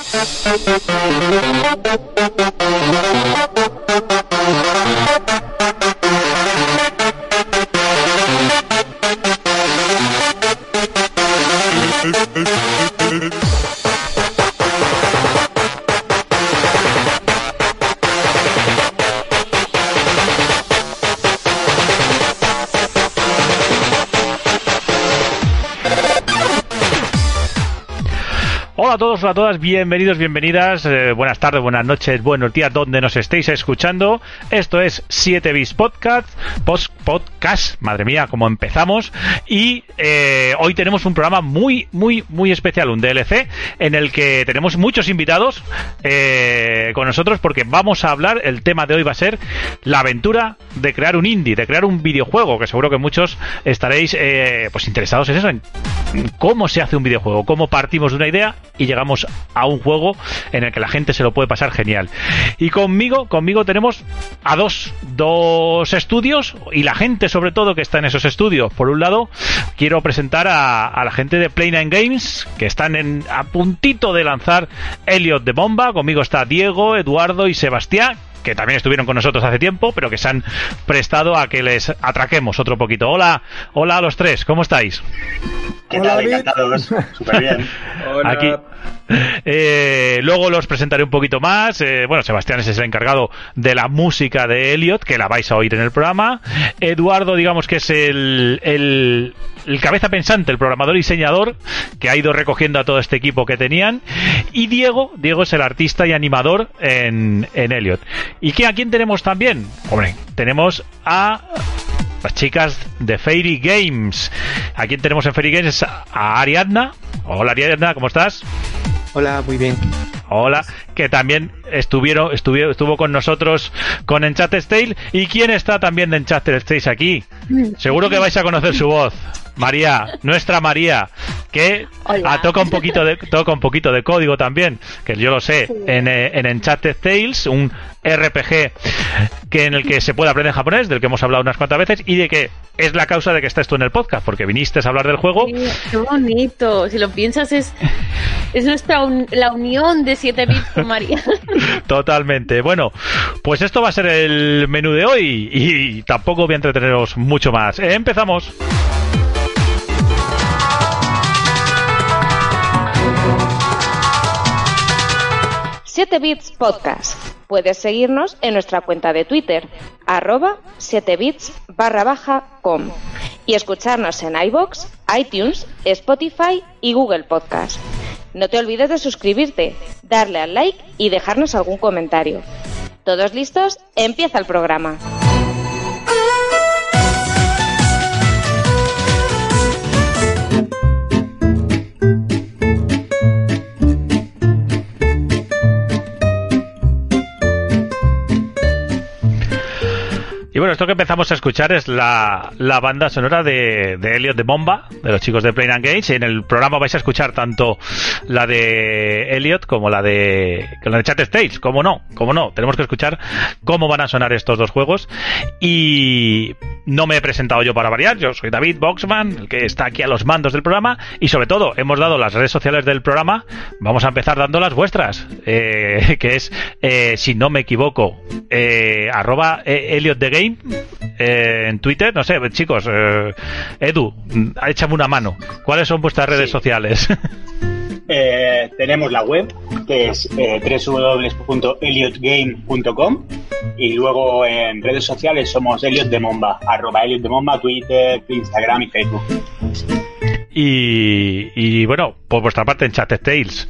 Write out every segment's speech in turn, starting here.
Thank you. A todas, bienvenidos, bienvenidas, eh, buenas tardes, buenas noches, buenos días, donde nos estéis escuchando. Esto es 7 bis Podcast, post podcast, madre mía, cómo empezamos. Y eh, hoy tenemos un programa muy, muy, muy especial, un DLC, en el que tenemos muchos invitados eh, con nosotros porque vamos a hablar, el tema de hoy va a ser la aventura de crear un indie, de crear un videojuego, que seguro que muchos estaréis pues interesados en eso, en cómo se hace un videojuego, cómo partimos de una idea y llegamos a un juego en el que la gente se lo puede pasar genial. Y conmigo, conmigo tenemos a dos, dos estudios y la gente sobre todo que está en esos estudios. Por un lado, quiero presentar a, a la gente de Play Nine Games que están en, a puntito de lanzar Elliot de Bomba. Conmigo está Diego, Eduardo y Sebastián que también estuvieron con nosotros hace tiempo, pero que se han prestado a que les atraquemos otro poquito. Hola, hola a los tres, ¿cómo estáis? ¿Qué tal? Encantados. Súper bien. Hola. Aquí. Eh, luego los presentaré un poquito más. Eh, bueno, Sebastián es el encargado de la música de Elliot, que la vais a oír en el programa. Eduardo, digamos que es el, el, el cabeza pensante, el programador y diseñador, que ha ido recogiendo a todo este equipo que tenían. Y Diego, Diego es el artista y animador en, en Elliot. ¿Y qué, a quién tenemos también? Hombre, tenemos a las chicas de Fairy Games. ¿A quién tenemos en Fairy Games? A Ariadna. Hola Ariadna, ¿cómo estás? Hola, muy bien. Hola, que también estuvieron, estuvieron, estuvo con nosotros con Enchanted Tale. ¿Y quién está también de Enchanted Tale aquí? Seguro que vais a conocer su voz. María, nuestra María, que Hola. toca un poquito de toca un poquito de código también, que yo lo sé, en, eh, en Enchanted Tales, un RPG que en el que se puede aprender japonés, del que hemos hablado unas cuantas veces, y de que es la causa de que estés tú en el podcast, porque viniste a hablar del juego. Sí, Qué bonito. Si lo piensas, es, es nuestra un- la unión de 7 bits con María. Totalmente. Bueno, pues esto va a ser el menú de hoy y tampoco voy a entreteneros mucho más. Eh, empezamos. Siete Bits Podcast. Puedes seguirnos en nuestra cuenta de Twitter, arroba 7bits barra baja com. Y escucharnos en iBox, iTunes, Spotify y Google Podcast. No te olvides de suscribirte, darle al like y dejarnos algún comentario. ¿Todos listos? Empieza el programa. Y bueno, esto que empezamos a escuchar es la, la banda sonora de, de Elliot de Bomba, de los chicos de Plain and Games. Y en el programa vais a escuchar tanto la de Elliot como la de, la de Chat States. ¿Cómo no? ¿Cómo no? Tenemos que escuchar cómo van a sonar estos dos juegos. Y no me he presentado yo para variar. Yo soy David Boxman, el que está aquí a los mandos del programa. Y sobre todo, hemos dado las redes sociales del programa. Vamos a empezar dando las vuestras. eh, que es, eh, si no me equivoco, eh, arroba eh, Elliot the Game eh, en Twitter. No sé, chicos, eh, Edu, échame una mano. ¿Cuáles son vuestras redes Sí. sociales? Eh, tenemos la web, que es eh, www.eliotgame.com y luego en redes sociales somos Eliot de Momba, arroba Eliot de Momba, Twitter, Instagram y Facebook. y, y bueno, por vuestra parte en Chat Tales,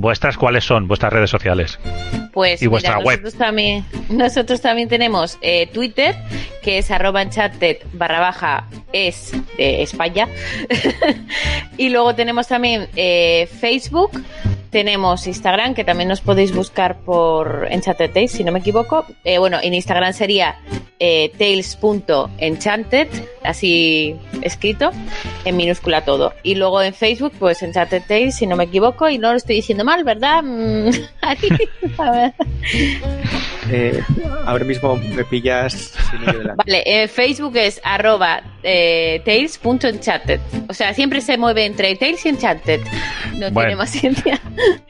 ¿vuestras cuáles son vuestras redes sociales? Pues Y vuestra mira, web. Nosotros también, nosotros también tenemos eh, Twitter, que es arroba enchanted barra baja es de España. y luego tenemos también eh, Facebook, tenemos Instagram, que también nos podéis buscar por Enchanted si no me equivoco. Eh, bueno, en Instagram sería eh, tales.enchanted, así escrito, en minúscula todo. Y luego en Facebook, pues Enchanted Tales, si no me equivoco, y no lo estoy diciendo mal, ¿verdad? Eh, ahora mismo me pillas. vale, eh, Facebook es arroba eh, tales.enchanted. O sea, siempre se mueve entre Tales y Enchanted. No tiene más ciencia.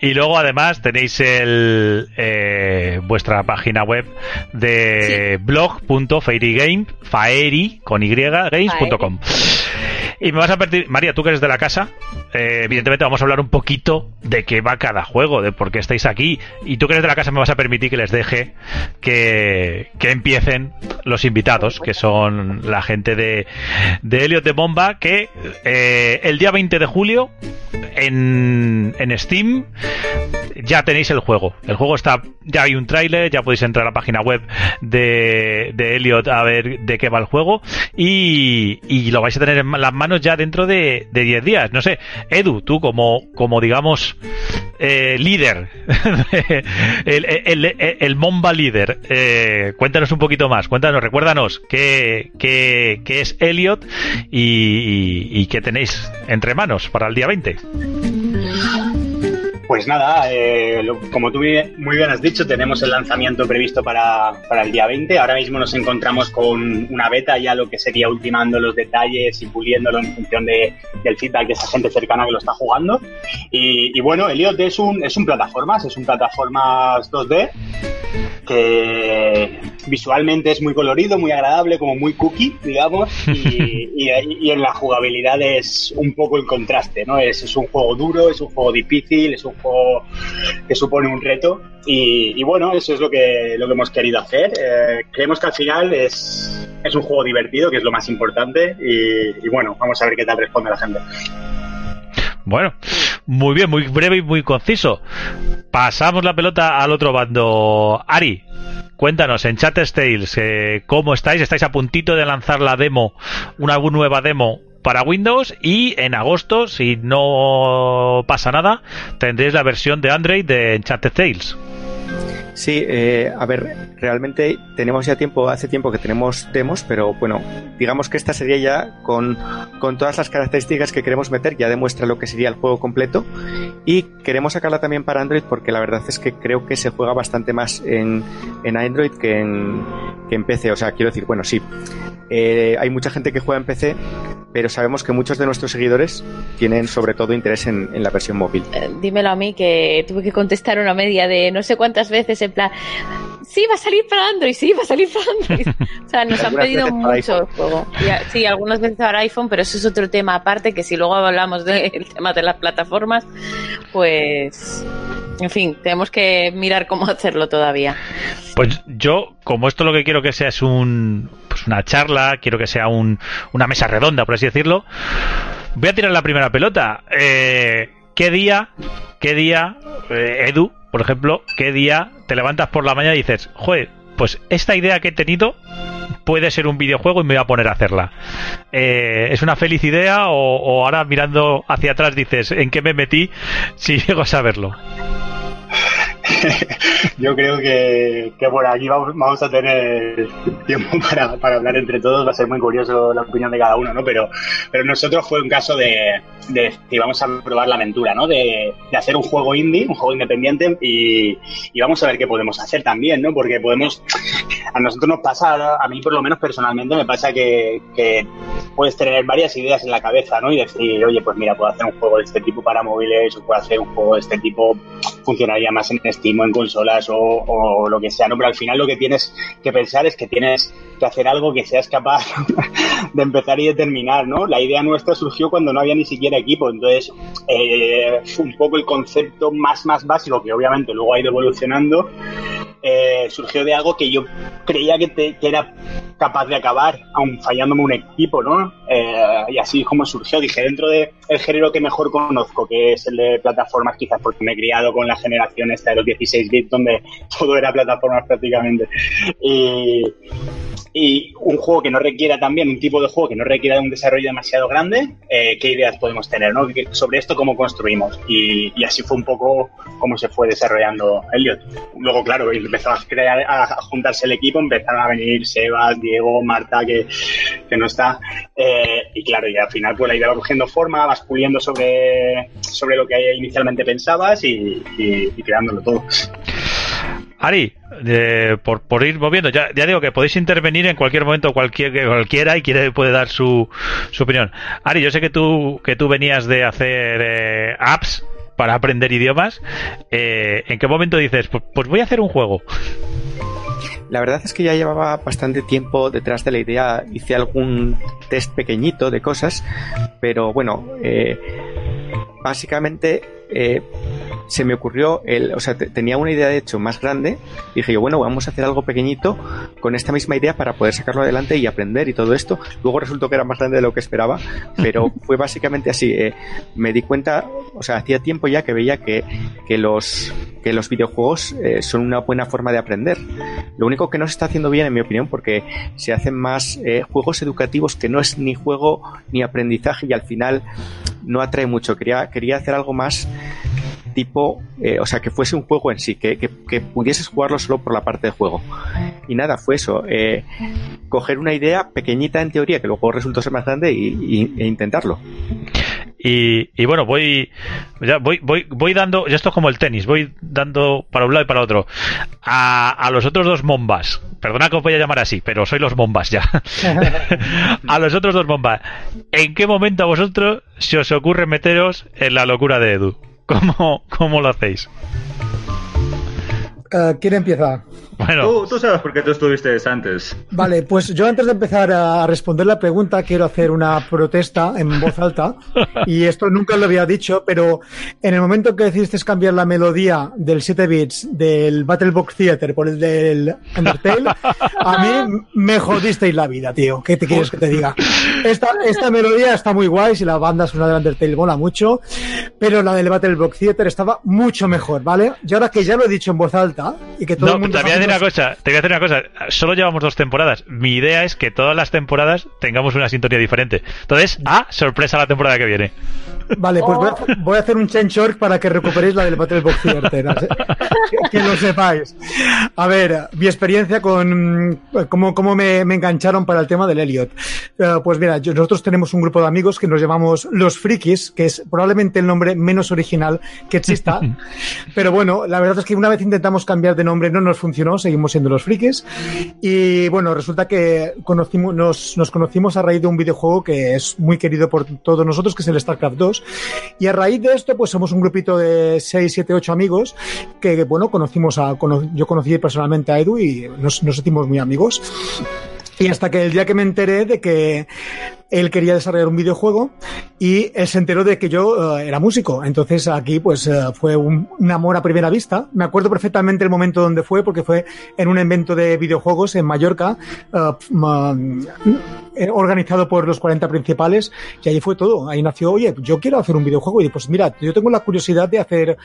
Y luego además tenéis el vuestra página web de sí. blog.faerygame, faeri con y games.com. Y me vas a pedir, María, tú que eres de la casa, eh, evidentemente vamos a hablar un poquito de qué va cada juego, de por qué estáis aquí. Y tú que eres de la casa me vas a permitir que les deje que, que empiecen los invitados, que son la gente de, de Elliot de Bomba, que eh, el día 20 de julio en, en Steam ya tenéis el juego. El juego está, ya hay un tráiler, ya podéis entrar a la página web de, de Elliot a ver de qué va el juego y, y lo vais a tener en las manos ya dentro de, de 10 días. No sé, Edu, tú como, como digamos, eh, líder, el, el, el, Momba líder, eh, cuéntanos un poquito más, cuéntanos, recuérdanos qué, qué, qué es Elliot y qué tenéis entre manos para el día 20. Pues nada, eh, lo, como tú muy bien has dicho, tenemos el lanzamiento previsto para, para, el día 20. Ahora mismo nos encontramos con una beta, ya lo que sería ultimando los detalles y puliéndolo en función de, del feedback de esa gente cercana que lo está jugando. Y, y bueno, Elliot es un, es un plataformas, es un plataformas 2D que visualmente es muy colorido, muy agradable, como muy cookie, digamos, y, y, y en la jugabilidad es un poco el contraste, ¿no? Es, es un juego duro, es un juego difícil, es un juego que supone un reto y, bueno, eso es lo que, lo que hemos querido hacer. Eh, creemos que al final es, es un juego divertido, que es lo más importante y, y bueno, vamos a ver qué tal responde la gente. Bueno, muy bien, muy breve y muy conciso. Pasamos la pelota al otro bando. Ari, cuéntanos en Chat Tales eh, cómo estáis. ¿Estáis a puntito de lanzar la demo, una nueva demo para Windows y en agosto, si no pasa nada, tendréis la versión de Android de Enchanted Tales. Sí, eh, a ver, realmente tenemos ya tiempo, hace tiempo que tenemos demos, pero bueno, digamos que esta sería ya con, con todas las características que queremos meter, ya demuestra lo que sería el juego completo y queremos sacarla también para Android porque la verdad es que creo que se juega bastante más en, en Android que en, que en PC, o sea, quiero decir, bueno, sí, eh, hay mucha gente que juega en PC, pero sabemos que muchos de nuestros seguidores tienen sobre todo interés en, la versión móvil. Eh, dímelo a mí que tuve que contestar una media de no sé cuántas veces en plan, sí, va a salir para Android, sí, va a salir para Android. o sea, nos han pedido mucho el juego. Y, sí, algunas veces para iPhone, pero eso es otro tema aparte, que si luego hablamos del tema de las plataformas, pues... En fin, tenemos que mirar cómo hacerlo todavía. Pues yo, como esto lo que quiero que sea es un, pues una charla, quiero que sea un, una mesa redonda, por así decirlo, voy a tirar la primera pelota. Eh, ¿Qué día, qué día, eh, Edu, por ejemplo, qué día te levantas por la mañana y dices, joder, pues esta idea que he tenido puede ser un videojuego y me voy a poner a hacerla. Eh, ¿Es una feliz idea o, o, ahora mirando hacia atrás dices, ¿en qué me metí si llego a saberlo? yo creo que, que por aquí vamos, vamos, a tener tiempo para, para, hablar entre todos. Va a ser muy curioso la opinión de cada uno, ¿no? Pero, pero nosotros fue un caso de, de que íbamos a probar la aventura, ¿no? De, de, hacer un juego indie, un juego independiente y, y, vamos a ver qué podemos hacer también, ¿no? Porque podemos, a nosotros nos pasa, a mí por lo menos personalmente me pasa que, que puedes tener varias ideas en la cabeza, ¿no? Y decir, oye, pues mira, puedo hacer un juego de este tipo para móviles o puedo hacer un juego de este tipo, funcionaría más en Steam o en consolas o, lo que sea, ¿no? Pero al final lo que tienes que pensar es que tienes que hacer algo que seas capaz de empezar y de terminar, ¿no? La idea nuestra surgió cuando no había ni siquiera equipo, entonces eh, un poco el concepto más, más básico, que obviamente luego ha ido evolucionando, eh, surgió de algo que yo creía que, te, era capaz de acabar, aun fallándome un equipo, ¿no? Eh, y así como surgió, dije, dentro del de género que mejor conozco, que es el de plataformas, quizás porque me he criado con la generación esta de los 16 bits, donde todo era plataformas prácticamente. Y, y un juego que no requiera también, un tipo de juego que no requiera de un desarrollo demasiado grande, eh, ¿qué ideas podemos tener? ¿no? Sobre esto, ¿cómo construimos? Y, y, así fue un poco cómo se fue desarrollando Elliot. Luego, claro, empezó a, crear, a, juntarse el equipo, empezaron a venir Sebas, Diego, Marta, que, que no está. Eh, y claro, y al final pues la idea va cogiendo forma, vas puliendo sobre, sobre lo que inicialmente pensabas y, y, y creándolo todo. Ari, eh, por, ir moviendo, ya, digo que podéis intervenir en cualquier momento cualquier, cualquiera y quiere, puede dar su, su opinión. Ari, yo sé que tú, que tú venías de hacer eh, apps para aprender idiomas. Eh, ¿En qué momento dices, pues, pues voy a hacer un juego? La verdad es que ya llevaba bastante tiempo detrás de la idea. Hice algún test pequeñito de cosas, pero bueno, eh, básicamente eh, se me ocurrió, el, o sea, tenía una idea de hecho más grande. Dije yo, bueno, vamos a hacer algo pequeñito con esta misma idea para poder sacarlo adelante y aprender y todo esto. Luego resultó que era más grande de lo que esperaba, pero fue básicamente así. Eh, me di cuenta, o sea, hacía tiempo ya que veía que, que los, que los videojuegos eh, son una buena forma de aprender. Lo único que no se está haciendo bien, en mi opinión, porque se hacen más eh, juegos educativos que no es ni juego ni aprendizaje y al final no atrae mucho. Quería, quería hacer algo más tipo, eh, o sea, que fuese un juego en sí, que, que, pudieses jugarlo solo por la parte de juego. Y nada, fue eso, eh, coger una idea pequeñita en teoría, que luego resultó ser más grande y, e intentarlo. Y, y, bueno, voy, ya voy, voy, voy dando, ya esto es como el tenis, voy dando para un lado y para otro. A, a los otros dos bombas, perdona que os voy a llamar así, pero soy los bombas ya. a los otros dos bombas, ¿en qué momento a vosotros se os ocurre meteros en la locura de Edu? ¿Cómo, cómo lo hacéis? Uh, ¿Quién empieza? Bueno. Tú, sabes por qué tú estuviste antes. Vale, pues yo antes de empezar a responder la pregunta quiero hacer una protesta en voz alta y esto nunca lo había dicho, pero en el momento que decidiste cambiar la melodía del 7 bits del Battle Box Theater por el del Undertale, a mí me jodisteis la vida, tío. ¿Qué te quieres que te diga? Esta, esta melodía está muy guay, si la banda suena del Undertale mola mucho, pero la del Battle Box Theater estaba mucho mejor, ¿vale? Y ahora que ya lo he dicho en voz alta y que todo el mundo una cosa, te voy a decir una cosa. Solo llevamos dos temporadas. Mi idea es que todas las temporadas tengamos una sintonía diferente. Entonces, a sorpresa la temporada que viene. Vale, pues voy a, hacer un change para que recuperéis la del Battle Box que, que, lo sepáis. A ver, mi experiencia con cómo, cómo me, engancharon para el tema del Elliot. Eh, pues mira, nosotros tenemos un grupo de amigos que nos llamamos Los Frikis, que es probablemente el nombre menos original que exista. Pero bueno, la verdad es que una vez intentamos cambiar de nombre no nos funcionó, seguimos siendo Los Frikis. Y bueno, resulta que conocimos, nos, nos conocimos a raíz de un videojuego que es muy querido por todos nosotros, que es el StarCraft 2 y a raíz de esto, pues somos un grupito de 6, 7, 8 amigos que, bueno, conocimos a, yo conocí personalmente a Edu y nos, nos sentimos muy amigos. Y hasta que el día que me enteré de que él quería desarrollar un videojuego y él se enteró de que yo eh, era músico. Entonces aquí pues uh, fue un, un, amor a primera vista. Me acuerdo perfectamente el momento donde fue porque fue en un evento de videojuegos en Mallorca uh, organizado por los 40 principales y ahí fue todo. Ahí nació, oye, yo quiero hacer un videojuego y pues mira, yo tengo la curiosidad de hacer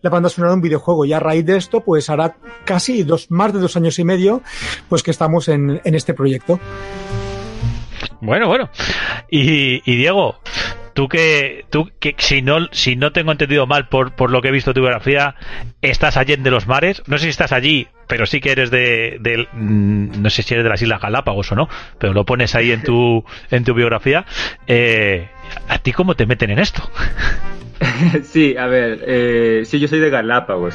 la banda sonora de un videojuego y a raíz de esto pues hará casi dos, más de dos años y medio pues que estamos en este proyecto. Bueno, bueno. Y, Diego, tú que, tú que si no, si no tengo entendido mal por, por lo que he visto tu biografía, estás allí en de los mares. No sé si estás allí, pero sí que eres de, de, mm, no sé si eres de las Islas Galápagos o no, pero lo pones ahí en tu, en tu biografía. Eh, ¿A ti cómo te meten en esto? sí, a ver, eh, sí, yo soy de Galápagos.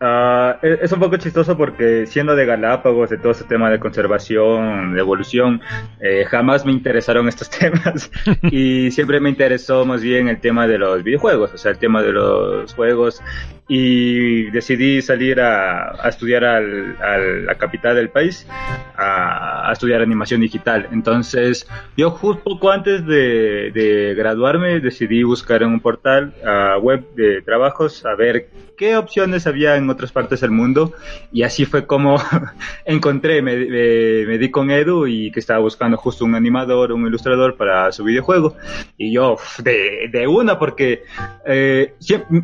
Uh, es un poco chistoso porque siendo de Galápagos, de todo ese tema de conservación, de evolución, eh, jamás me interesaron estos temas y siempre me interesó más bien el tema de los videojuegos, o sea, el tema de los juegos y decidí salir a, estudiar al, a la capital del país, a, estudiar animación digital. Entonces, yo justo poco antes de, de graduarme decidí buscar en un portal web de trabajos a ver qué opciones había en otras partes del mundo. Y así fue como encontré, me, di con Edu y que estaba buscando justo un animador, un ilustrador para su videojuego. Y yo de, una porque eh,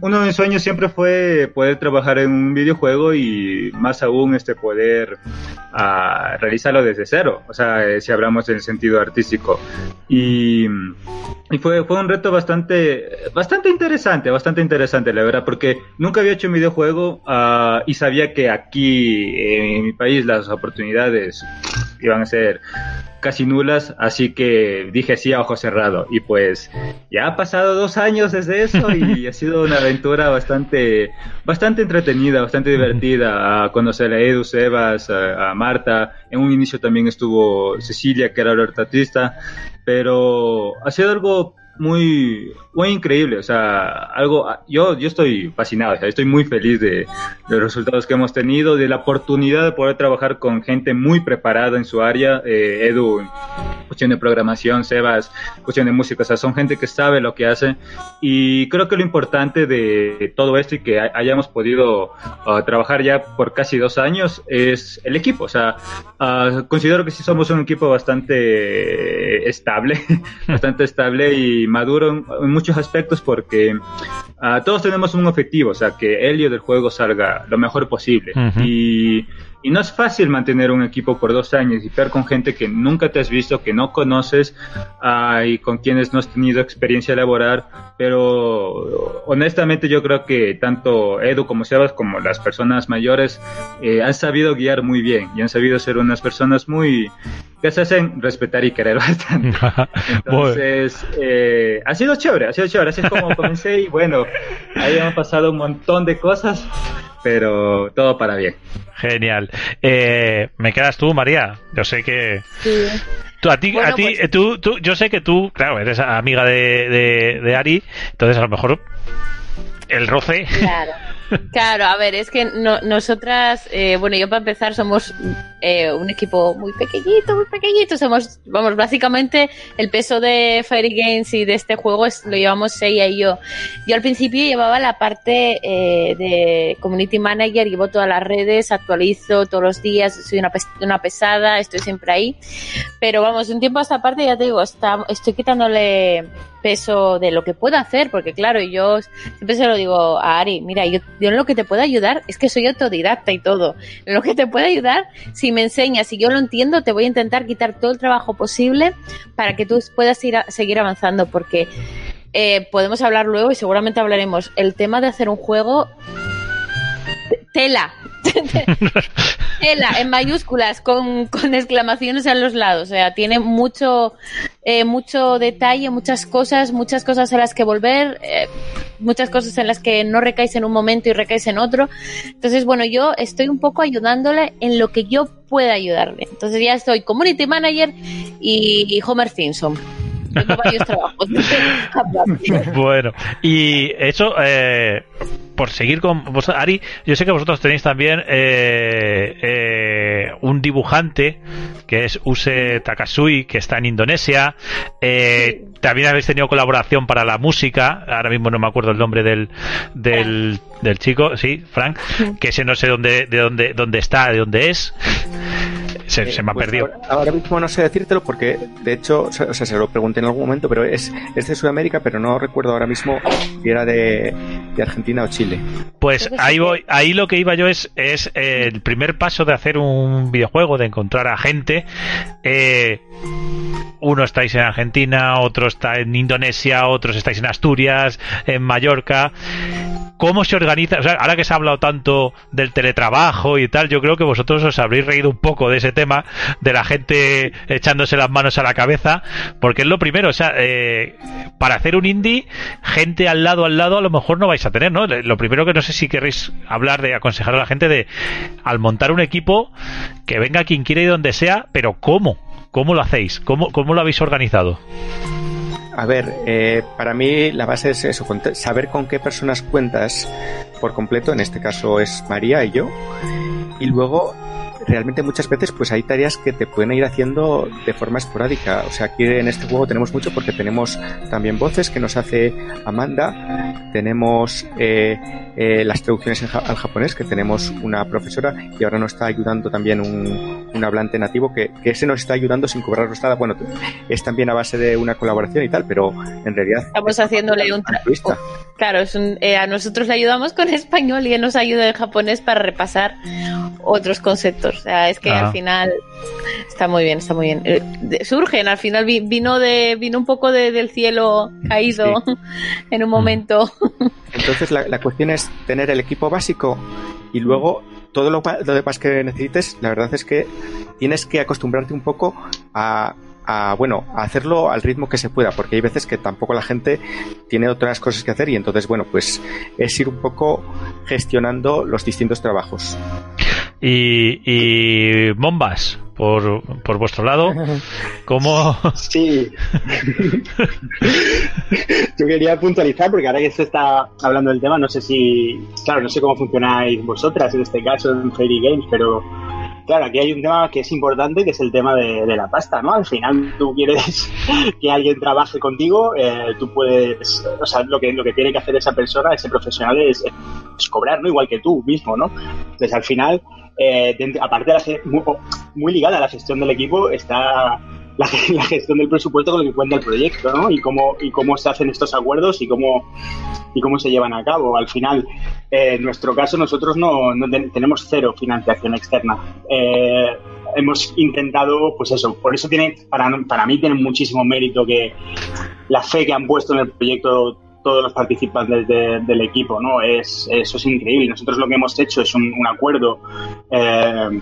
uno de mis sueños siempre fue poder trabajar en un videojuego y más aún este poder uh, realizarlo desde cero, o sea, eh, si hablamos en el sentido artístico. Y, y fue, fue un reto bastante, bastante interesante, bastante interesante la verdad porque nunca había hecho un videojuego uh, y sabía que aquí en mi país las oportunidades iban a ser casi nulas, así que dije sí a ojo cerrado. Y pues ya ha pasado dos años desde eso y ha sido una aventura bastante, bastante entretenida, bastante divertida. A conocer a Edu, Sebas, a, a Marta. En un inicio también estuvo Cecilia, que era la artista, pero ha sido algo muy, muy increíble, o sea, algo, yo, yo estoy fascinado, o sea, estoy muy feliz de, los resultados que hemos tenido, de la oportunidad de poder trabajar con gente muy preparada en su área, eh, Edu, cuestión de programación, Sebas, cuestión de música, o sea, son gente que sabe lo que hace y creo que lo importante de todo esto y que hayamos podido uh, trabajar ya por casi dos años es el equipo, o sea, uh, considero que sí somos un equipo bastante estable, bastante estable y maduro en, en muchos aspectos porque uh, todos tenemos un objetivo, o sea, que Helio del juego salga lo mejor posible. Uh -huh. Y y no es fácil mantener un equipo por dos años y ver con gente que nunca te has visto, que no conoces uh, y con quienes no has tenido experiencia laboral. Pero honestamente yo creo que tanto Edu como Sebas como las personas mayores eh, han sabido guiar muy bien y han sabido ser unas personas muy que se hacen respetar y querer bastante. Entonces, eh, ha sido chévere, ha sido chévere. Así es como comencé y bueno, ahí han pasado un montón de cosas, pero todo para bien. Genial. Eh, ¿Me quedas tú, María? Yo sé que... Sí. Tú, a ti, Bueno, a ti pues- eh, tú, tú, yo sé que tú, claro, eres amiga de, de, de Ari, entonces a lo mejor el roce. Claro. Claro, a ver, es que no- nosotras, eh, bueno, yo para empezar somos eh, un equipo muy pequeñito, muy pequeñito. Somos, vamos, básicamente el peso de Fairy Games y de este juego es, lo llevamos Seiya y yo. Yo al principio llevaba la parte eh, de Community Manager, llevo todas las redes, actualizo todos los días, soy una, una pesada, estoy siempre ahí. Pero vamos, un tiempo a esta parte ya te digo, está, estoy quitándole peso de lo que puedo hacer, porque claro, yo siempre se lo digo a Ari, mira, yo, yo en lo que te puedo ayudar es que soy autodidacta y todo. En lo que te puedo ayudar, si me enseñas, si yo lo entiendo, te voy a intentar quitar todo el trabajo posible para que tú puedas ir a- seguir avanzando, porque eh, podemos hablar luego y seguramente hablaremos. El tema de hacer un juego, tela. Tela en mayúsculas con, con exclamaciones a los lados. O sea, tiene mucho, eh, mucho detalle, muchas cosas, muchas cosas a las que volver, eh, muchas cosas en las que no recaes en un momento y recaes en otro. Entonces, bueno, yo estoy un poco ayudándole en lo que yo pueda ayudarle. Entonces ya estoy Community Manager y, y Homer Simpson. Tengo varios trabajos. bueno, y eso, eh, por seguir con vos, Ari, yo sé que vosotros tenéis también eh, eh, un dibujante que es Use Takasui, que está en Indonesia. Eh, También habéis tenido colaboración para la música. Ahora mismo no me acuerdo el nombre del, del, del chico, sí, Frank, que ese no sé dónde, de dónde, dónde está, de dónde es. Se, Eh, se me ha pues perdido. Ahora, ahora mismo no sé decírtelo porque, de hecho, o sea, se lo pregunté en algún momento, pero es, es de Sudamérica, pero no recuerdo ahora mismo si era de, de Argentina o Chile. Pues ahí voy, ahí lo que iba yo es, es eh, el primer paso de hacer un videojuego, de encontrar a gente. Eh, uno estáis en Argentina, otro está en Indonesia, otros estáis en Asturias, en Mallorca. ¿Cómo se organiza? O sea, ahora que se ha hablado tanto del teletrabajo y tal, yo creo que vosotros os habréis reído un poco de ese tema, de la gente echándose las manos a la cabeza, porque es lo primero, o sea, eh, para hacer un indie, gente al lado, al lado, a lo mejor no vais a tener, ¿no? Lo primero que no sé si queréis hablar de aconsejar a la gente de, al montar un equipo, que venga quien quiera y donde sea, pero ¿cómo? ¿Cómo lo hacéis? ¿Cómo, cómo lo habéis organizado? A ver, eh, para mí la base es eso, saber con qué personas cuentas por completo, en este caso es María y yo, y luego realmente muchas veces pues hay tareas que te pueden ir haciendo de forma esporádica, o sea, aquí en este juego tenemos mucho porque tenemos también voces que nos hace Amanda, tenemos eh, eh, las traducciones en ja- al japonés, que tenemos una profesora y ahora nos está ayudando también un, un hablante nativo que, que ese nos está ayudando sin cobrarnos nada, bueno, es también a base de una colaboración y tal, pero en realidad Estamos haciéndole un altruista. Claro, es un- eh, a nosotros le ayudamos con español y él nos ayuda en japonés para repasar otros conceptos. O sea, es que Ah. al final está muy bien, está muy bien. Eh, de- surgen, al final vi- vino de vino un poco de- del cielo caído en un momento. Entonces la, la cuestión es tener el equipo básico y luego todo lo, lo demás que necesites, la verdad es que tienes que acostumbrarte un poco a, a, bueno, a hacerlo al ritmo que se pueda, porque hay veces que tampoco la gente tiene otras cosas que hacer y entonces, bueno, pues es ir un poco gestionando los distintos trabajos. Y, y bombas, por, por vuestro lado, ¿cómo...? Sí. Yo quería puntualizar, porque ahora que se está hablando del tema, no sé si... Claro, no sé cómo funcionáis vosotras en este caso en Fairy Games, pero claro, aquí hay un tema que es importante, que es el tema de, la pasta, ¿no? Al final tú quieres que alguien trabaje contigo, eh, tú puedes, o sea, lo que, lo que tiene que hacer esa persona, ese profesional, es, cobrar, ¿no? Igual que tú mismo, ¿no? Entonces, al final, eh, dentro- aparte de la, muy, muy ligada a la gestión del equipo, está la, ge- la gestión del presupuesto con lo que cuenta el proyecto, ¿no? Y cómo, y cómo se hacen estos acuerdos y cómo, y cómo se llevan a cabo. Al final, eh, en nuestro caso, nosotros no, no ten- tenemos cero financiación externa. Eh, hemos intentado, pues eso, por eso tiene, para, para mí tiene muchísimo mérito que la fe que han puesto en el proyecto todos los participantes de- del equipo, ¿no? Es, eso es increíble. Nosotros lo que hemos hecho es un, un acuerdo eh,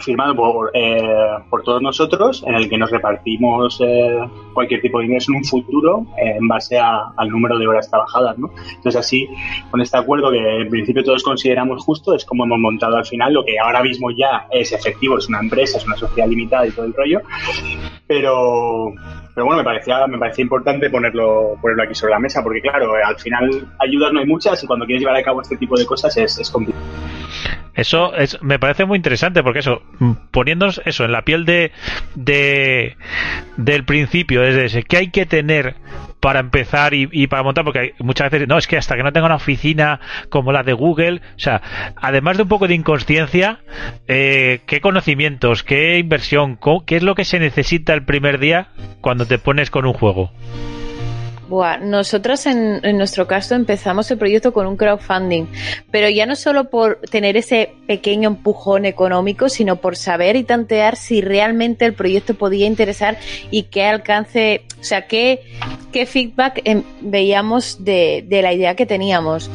firmado por, eh, por todos nosotros en el que nos repartimos eh, cualquier tipo de ingreso en un futuro eh, en base a- al número de horas trabajadas, ¿no? Entonces así, con este acuerdo que en principio todos consideramos justo, es como hemos montado al final lo que ahora mismo ya es efectivo, es una empresa, es una sociedad limitada y todo el rollo, pero pero bueno, me parecía, me parecía importante ponerlo, ponerlo aquí sobre la mesa, porque claro, eh, al final ayudas no hay muchas y cuando quieres llevar a cabo este tipo de cosas es, es complicado. Eso es, me parece muy interesante porque eso, mm, poniéndonos eso en la piel de, de del principio, es decir, ¿qué hay que tener para empezar y, para montar? Porque muchas veces, no, es que hasta que no tenga una oficina como la de Google, o sea, además de un poco de inconsciencia, eh, ¿qué conocimientos, qué inversión, qué es lo que se necesita el primer día cuando te pones con un juego? Buah, nosotros en, en nuestro caso empezamos el proyecto con un crowdfunding, pero ya no solo por tener ese pequeño empujón económico, sino por saber y tantear si realmente el proyecto podía interesar y qué alcance, o sea, qué, qué feedback em, veíamos de, de la idea que teníamos.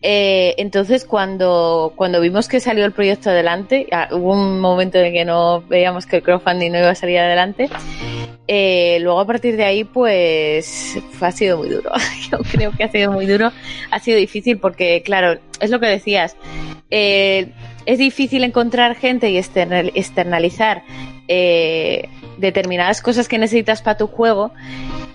Eh, entonces, cuando, cuando vimos que salió el proyecto adelante, ah, hubo un momento en que no veíamos que el crowdfunding no iba a salir adelante. Eh, luego, a partir de ahí, pues ha sido muy duro. Yo creo que ha sido muy duro. Ha sido difícil porque, claro, es lo que decías. eh, es difícil encontrar gente y external- externalizar eh, determinadas cosas que necesitas para tu juego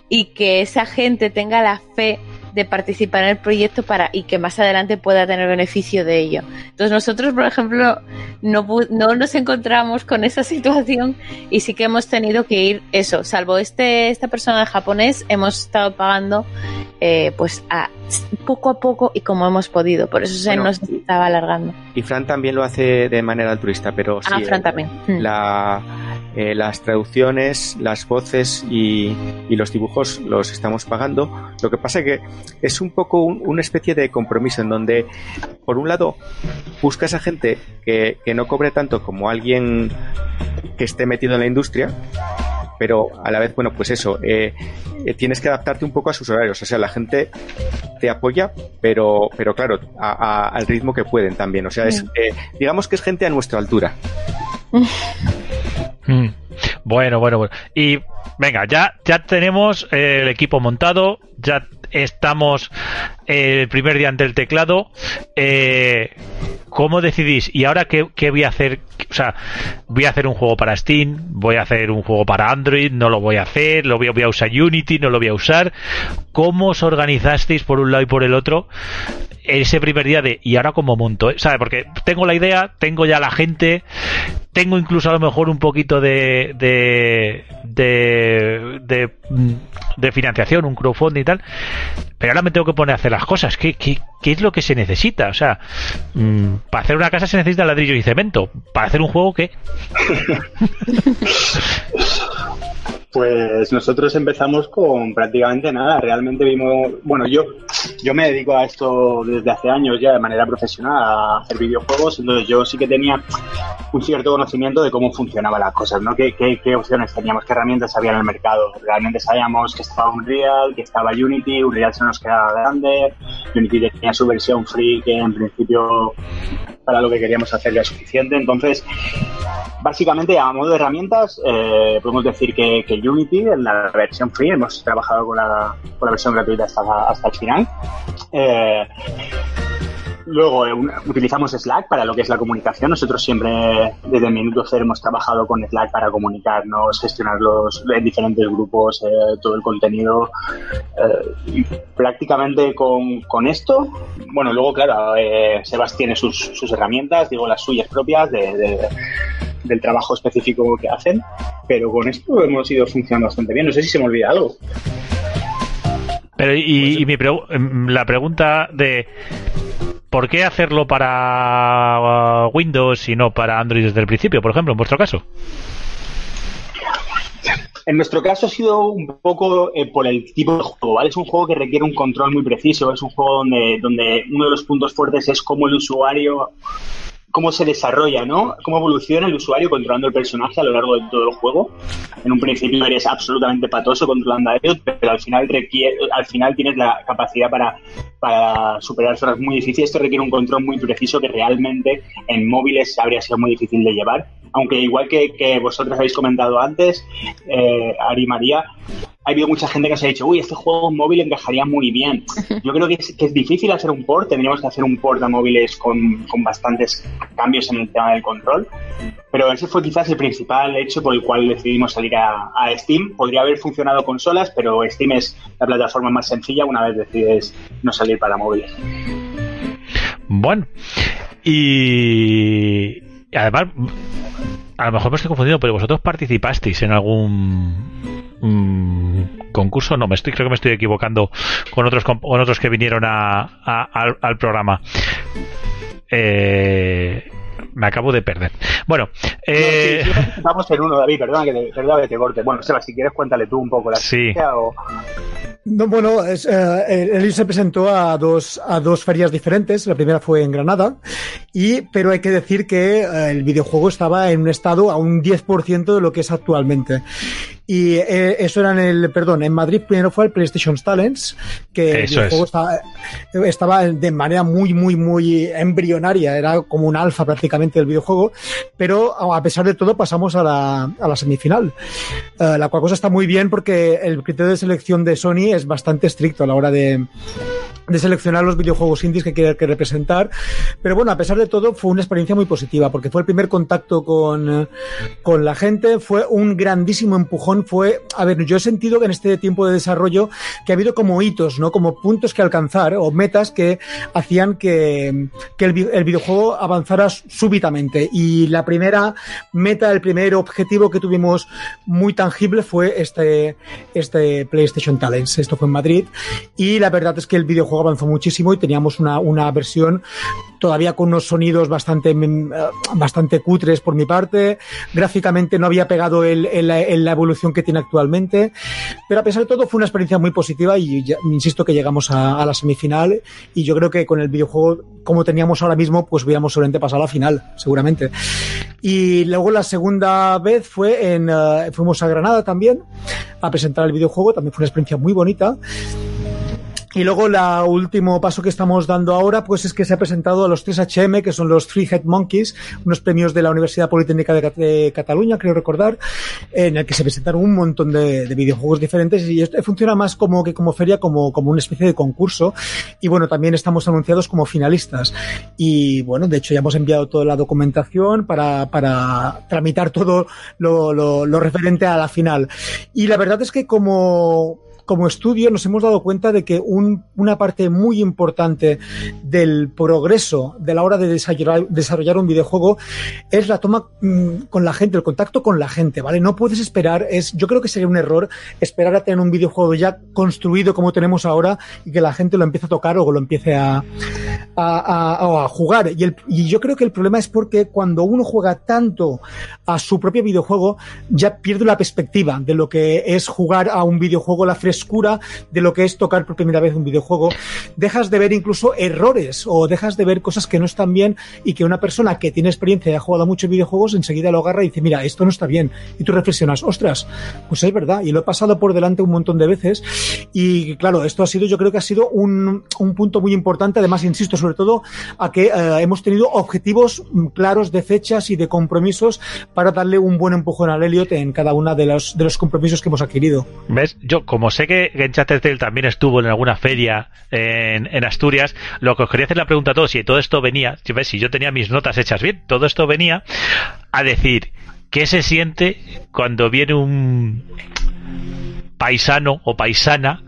y que esa gente tenga la fe de participar en el proyecto para y que más adelante pueda tener beneficio de ello. Entonces nosotros, por ejemplo, no, no nos encontramos con esa situación y sí que hemos tenido que ir eso, salvo este esta persona de japonés, hemos estado pagando eh, pues a, poco a poco y como hemos podido, por eso se Bueno, nos estaba alargando. Y Fran también lo hace de manera altruista, pero sí, ah, Fran eh, también. La, eh, las traducciones, las voces y, y los dibujos los estamos pagando. Lo que pasa que es un poco un- una especie de compromiso en donde, por un lado, buscas a gente que, que no cobre tanto como alguien que esté metido en la industria, pero a la vez, bueno, pues eso, eh, eh, tienes que adaptarte un poco a sus horarios. O sea, la gente te apoya, pero, pero claro, a- a- al ritmo que pueden también. O sea, es, eh, digamos que es gente a nuestra altura. Mm. Bueno, bueno, bueno. Y venga, ya, ya tenemos el equipo montado, ya estamos el primer día ante el teclado. Eh, ¿Cómo decidís? ¿Y ahora qué, qué voy a hacer? O sea, voy a hacer un juego para Steam, voy a hacer un juego para Android, no lo voy a hacer, lo voy voy a usar Unity, no lo voy a usar. ¿Cómo os organizasteis por un lado y por el otro? Ese primer día de y ahora cómo monto, ¿sabes? Porque tengo la idea, tengo ya la gente, tengo incluso a lo mejor un poquito de de de, de, mm, de financiación, un crowdfunding y tal, pero ahora me tengo que poner a hacer las cosas. ¿Qué, qué, qué es lo que se necesita? O sea, mm, para hacer una casa se necesita ladrillo y cemento. Para hacer un juego, ¿qué? Pues nosotros empezamos con prácticamente nada. Realmente vimos, bueno, yo, yo me dedico a esto desde hace años ya de manera profesional a hacer videojuegos, entonces yo sí que tenía un cierto conocimiento de cómo funcionaban las cosas, ¿no? ¿Qué, qué, opciones teníamos, qué herramientas había en el mercado. Realmente sabíamos que estaba Unreal, que estaba Unity, Unreal se nos quedaba grande, Unity tenía su versión free que en principio para lo que queríamos hacer ya suficiente, entonces Básicamente, a modo de herramientas, eh, podemos decir que, que, Unity, en la versión free, hemos trabajado con la, con la versión gratuita hasta, hasta el final. Eh, Luego eh, utilizamos Slack para lo que es la comunicación. Nosotros siempre desde el minuto cero hemos trabajado con Slack para comunicarnos, gestionar los diferentes grupos, eh, todo el contenido. Eh, prácticamente con, con, esto, bueno, luego claro, Sebas tiene sus, sus, herramientas, digo las suyas propias de, del trabajo específico que hacen, pero con esto hemos ido funcionando bastante bien. No sé si se me olvida algo. Pero y, y mi em, la pregunta de ¿por qué hacerlo para uh, Windows y no para Android desde el principio, por ejemplo, en vuestro caso? En nuestro caso ha sido un poco eh, por el tipo de juego, ¿vale? Es un juego que requiere un control muy preciso, es un juego donde, donde uno de los puntos fuertes es cómo el usuario cómo se desarrolla, ¿no? Cómo evoluciona el usuario controlando el personaje a lo largo de todo el juego. En un principio eres absolutamente patoso controlando a ellos, pero al final requiere, al final tienes la capacidad para, para superar zonas muy difíciles. Esto requiere un control muy preciso que realmente en móviles habría sido muy difícil de llevar. Aunque igual que, que vosotros habéis comentado antes, eh, Ari María, ha habido mucha gente que se ha dicho, uy, este juego móvil encajaría muy bien. Yo creo que es, que es difícil hacer un port, tendríamos que hacer un port a móviles con, con, bastantes cambios en el tema del control, pero ese fue quizás el principal hecho por el cual decidimos salir a, a Steam. Podría haber funcionado consolas, pero Steam es la plataforma más sencilla una vez decides no salir para móviles. Bueno, y además, a lo mejor me estoy confundiendo, pero vosotros participasteis en algún Mm, concurso no me estoy creo que me estoy equivocando con otros con, otros que vinieron a, al, programa eh, me acabo de perder. Bueno, eh... vamos en uno, David, perdona que te, perdona que te corte. Bueno, Seba, si quieres cuéntale tú un poco la sí. o... No, bueno, es, eh, él se presentó a dos, a dos ferias diferentes. La primera fue en Granada, y, pero hay que decir que eh, el videojuego estaba en un estado a un 10% de lo que es actualmente. Y eh, eso era en el, perdón, en Madrid primero fue el PlayStation Talents, que eso el estaba, estaba, de manera muy, muy, muy embrionaria, era como un alfa prácticamente del videojuego, pero a pesar de todo pasamos a la, a la semifinal. La cual cosa está muy bien porque el criterio de selección de Sony es bastante estricto a la hora de, de seleccionar los videojuegos indies que quiere que representar. Pero bueno, a pesar de todo, fue una experiencia muy positiva, porque fue el primer contacto con, con la gente, fue un grandísimo empujón, fue, a ver, yo he sentido que en este tiempo de desarrollo que ha habido como hitos, ¿no? Como puntos que alcanzar o metas que hacían que, que el, videojuego avanzara súbitamente. Y la primera meta, el primer objetivo que tuvimos muy tangible fue este, este PlayStation Talents. Esto fue en Madrid. Y la verdad es que el videojuego avanzó muchísimo y teníamos una, una versión todavía con unos sonidos bastante, mm, bastante cutres por mi parte. Gráficamente no había pegado el, el, el, la evolución que tiene actualmente. Pero a pesar de todo fue una experiencia muy positiva y ya, insisto que llegamos a, la semifinal y yo creo que con el videojuego como teníamos ahora mismo pues hubiéramos solamente pasado a la final, seguramente. Y luego la segunda vez fue en, uh, fuimos a Granada también a presentar el videojuego, también fue una experiencia muy bonita. Y luego el último paso que estamos dando ahora, pues es que se ha presentado a los 3HM, que son los Three Head Monkeys, unos premios de la Universidad Politécnica de, Cataluña, creo recordar, en el que se presentaron un montón de, de, videojuegos diferentes y esto funciona más como que como feria, como, como una especie de concurso. Y bueno, también estamos anunciados como finalistas. Y bueno, de hecho ya hemos enviado toda la documentación para, para tramitar todo lo, lo, lo referente a la final. Y la verdad es que como como estudio nos hemos dado cuenta de que un, una parte muy importante del progreso de la hora de desarrollar, desarrollar un videojuego es la toma mmm, con la gente, el contacto con la gente, ¿vale? No puedes esperar, es, yo creo que sería un error esperar a tener un videojuego ya construido como tenemos ahora y que la gente lo empiece a tocar o lo empiece a, a, jugar. Y, el, y yo creo que el problema es porque cuando uno juega tanto a su propio videojuego, ya pierde la perspectiva de lo que es jugar a un videojuego, la frescura frescura de lo que es tocar por primera vez un videojuego, dejas de ver incluso errores o dejas de ver cosas que no están bien y que una persona que tiene experiencia y ha jugado muchos videojuegos enseguida lo agarra y dice, mira, esto no está bien. Y tú reflexionas, ostras, pues es verdad, y lo he pasado por delante un montón de veces. Y claro, esto ha sido, yo creo que ha sido un, un punto muy importante, además, insisto, sobre todo a que eh, hemos tenido objetivos claros de fechas y de compromisos para darle un buen empujón al Elliot en cada uno de los, de los compromisos que hemos adquirido. ¿Ves? Yo, como sé que Gencharted también estuvo en alguna feria en, Asturias, lo que os quería hacer la pregunta a todos, si todo esto venía, si, si yo tenía mis notas hechas bien, todo esto venía a decir, ¿qué se siente cuando viene un paisano o paisana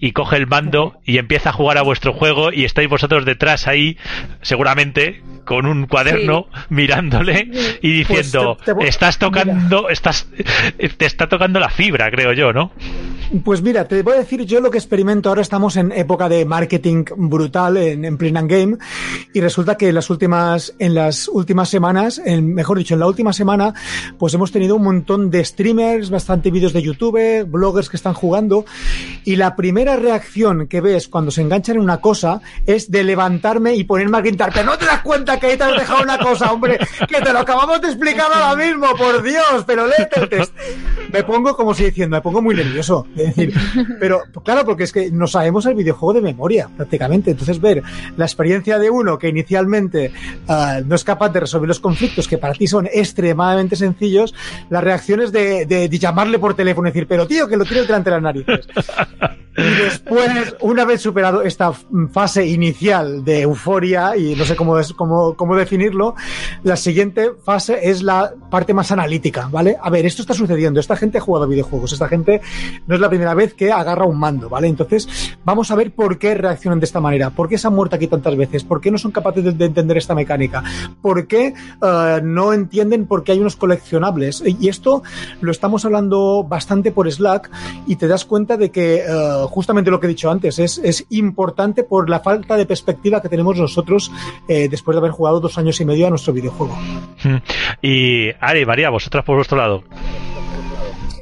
y coge el mando y empieza a jugar a vuestro juego y estáis vosotros detrás ahí, seguramente con un cuaderno sí. mirándole y diciendo, pues te, te, estás tocando, mira. estás, te está tocando la fibra, creo yo, ¿no? Pues mira, te voy a decir yo lo que experimento ahora. Estamos en época de marketing brutal en, en Play Game y resulta que en las últimas, en las últimas semanas, en, mejor dicho, en la última semana, pues hemos tenido un montón de streamers, bastante vídeos de YouTube, bloggers que están jugando y la primera reacción que ves cuando se enganchan en una cosa es de levantarme y ponerme a gritar, pero no te das cuenta que ahí te has dejado una cosa, hombre, que te lo acabamos de explicar ahora mismo, por Dios, pero léete el test. Me pongo como si diciendo, me pongo muy nervioso. Es decir, pero claro, porque es que no sabemos el videojuego de memoria, prácticamente. Entonces, ver la experiencia de uno que inicialmente uh, no es capaz de resolver los conflictos que para ti son extremadamente sencillos, las reacciones de, de, de llamarle por teléfono y decir, pero tío, que lo tienes delante de las narices. Después, una vez superado esta fase inicial de euforia, y no sé cómo, cómo, cómo definirlo, la siguiente fase es la parte más analítica, ¿vale? A ver, esto está sucediendo, esta gente ha jugado videojuegos, esta gente no es la primera vez que agarra un mando, ¿vale? Entonces, vamos a ver por qué reaccionan de esta manera, por qué se han muerto aquí tantas veces, por qué no son capaces de, de entender esta mecánica, por qué uh, no entienden por qué hay unos coleccionables. Y esto lo estamos hablando bastante por Slack y te das cuenta de que uh, justamente lo que he dicho antes, es, es, importante por la falta de perspectiva que tenemos nosotros eh, después de haber jugado dos años y medio a nuestro videojuego. Y Ari, María, vosotras por vuestro lado.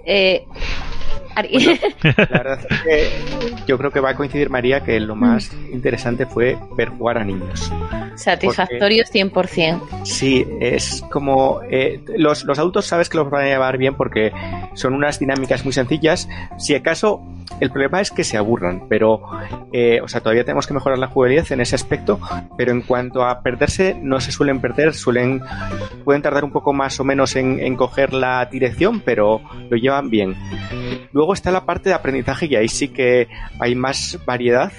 Eh, bueno, la verdad es que yo creo que va a coincidir María que lo más interesante fue ver jugar a niños. Satisfactorios Porque, 100%. Sí, es como eh, los, los adultos sabes que los van a llevar bien porque son unas dinámicas muy sencillas. Si acaso el problema es que se aburran, pero eh, o sea, todavía tenemos que mejorar la jugabilidad en ese aspecto, pero en cuanto a perderse no se suelen perder, suelen pueden tardar un poco más o menos en, en coger la dirección, pero lo llevan bien. Luego está la parte de aprendizaje y ahí sí que hay más variedad,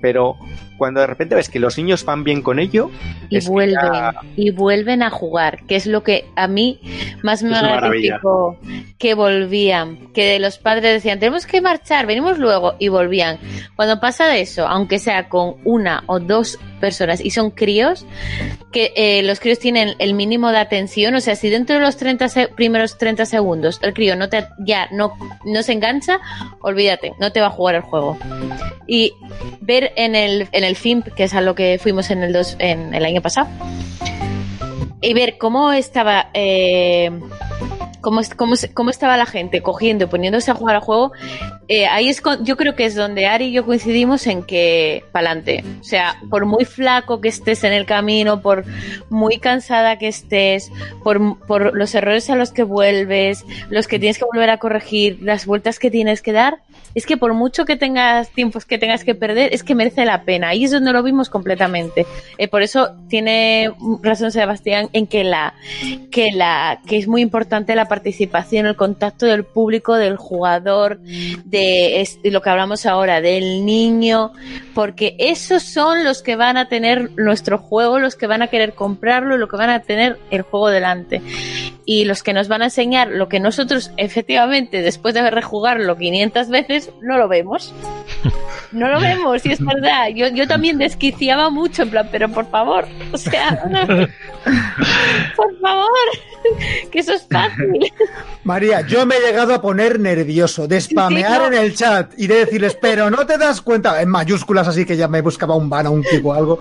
pero cuando de repente ves que los niños van bien con ello y vuelven ya... y vuelven a jugar que es lo que a mí más me gratificó que volvían que los padres decían tenemos que marchar venimos luego y volvían. Cuando pasa de eso aunque sea con una o dos personas y son críos que eh, los críos tienen el mínimo de atención o sea si dentro de los 30 primeros 30 segundos el crío no te ya no no se engancha olvídate no te va a jugar el juego. Y ver en el en el FIMP, que es a lo que fuimos en el, dos, en el año pasado, y ver cómo estaba eh, cómo, cómo, cómo, estaba la gente cogiendo poniéndose a jugar al juego, eh, ahí es con, yo creo que es donde Ari y yo coincidimos en que pa'lante. O sea, por muy flaco que estés en el camino, por muy cansada que estés, por, por los errores a los que vuelves, los que tienes que volver a corregir, las vueltas que tienes que dar, es que por mucho que tengas tiempos que tengas que perder, es que merece la pena. Y eso no lo vimos completamente. Eh, por eso tiene razón Sebastián en que la, que la, que es muy importante la participación, el contacto del público, del jugador, de, de lo que hablamos ahora, del niño, porque esos son los que van a tener nuestro juego, los que van a querer comprarlo, los que van a tener el juego delante. Y los que nos van a enseñar lo que nosotros efectivamente después de rejugarlo 500 veces no lo vemos. No lo vemos, y es verdad. Yo, yo también desquiciaba mucho, en plan, pero por favor, o sea, no, por favor, que eso es fácil. María, yo me he llegado a poner nervioso de spamear Sí, no. en el chat y de decirles, pero no te das cuenta, en mayúsculas así que ya me buscaba un ban a un tipo o algo,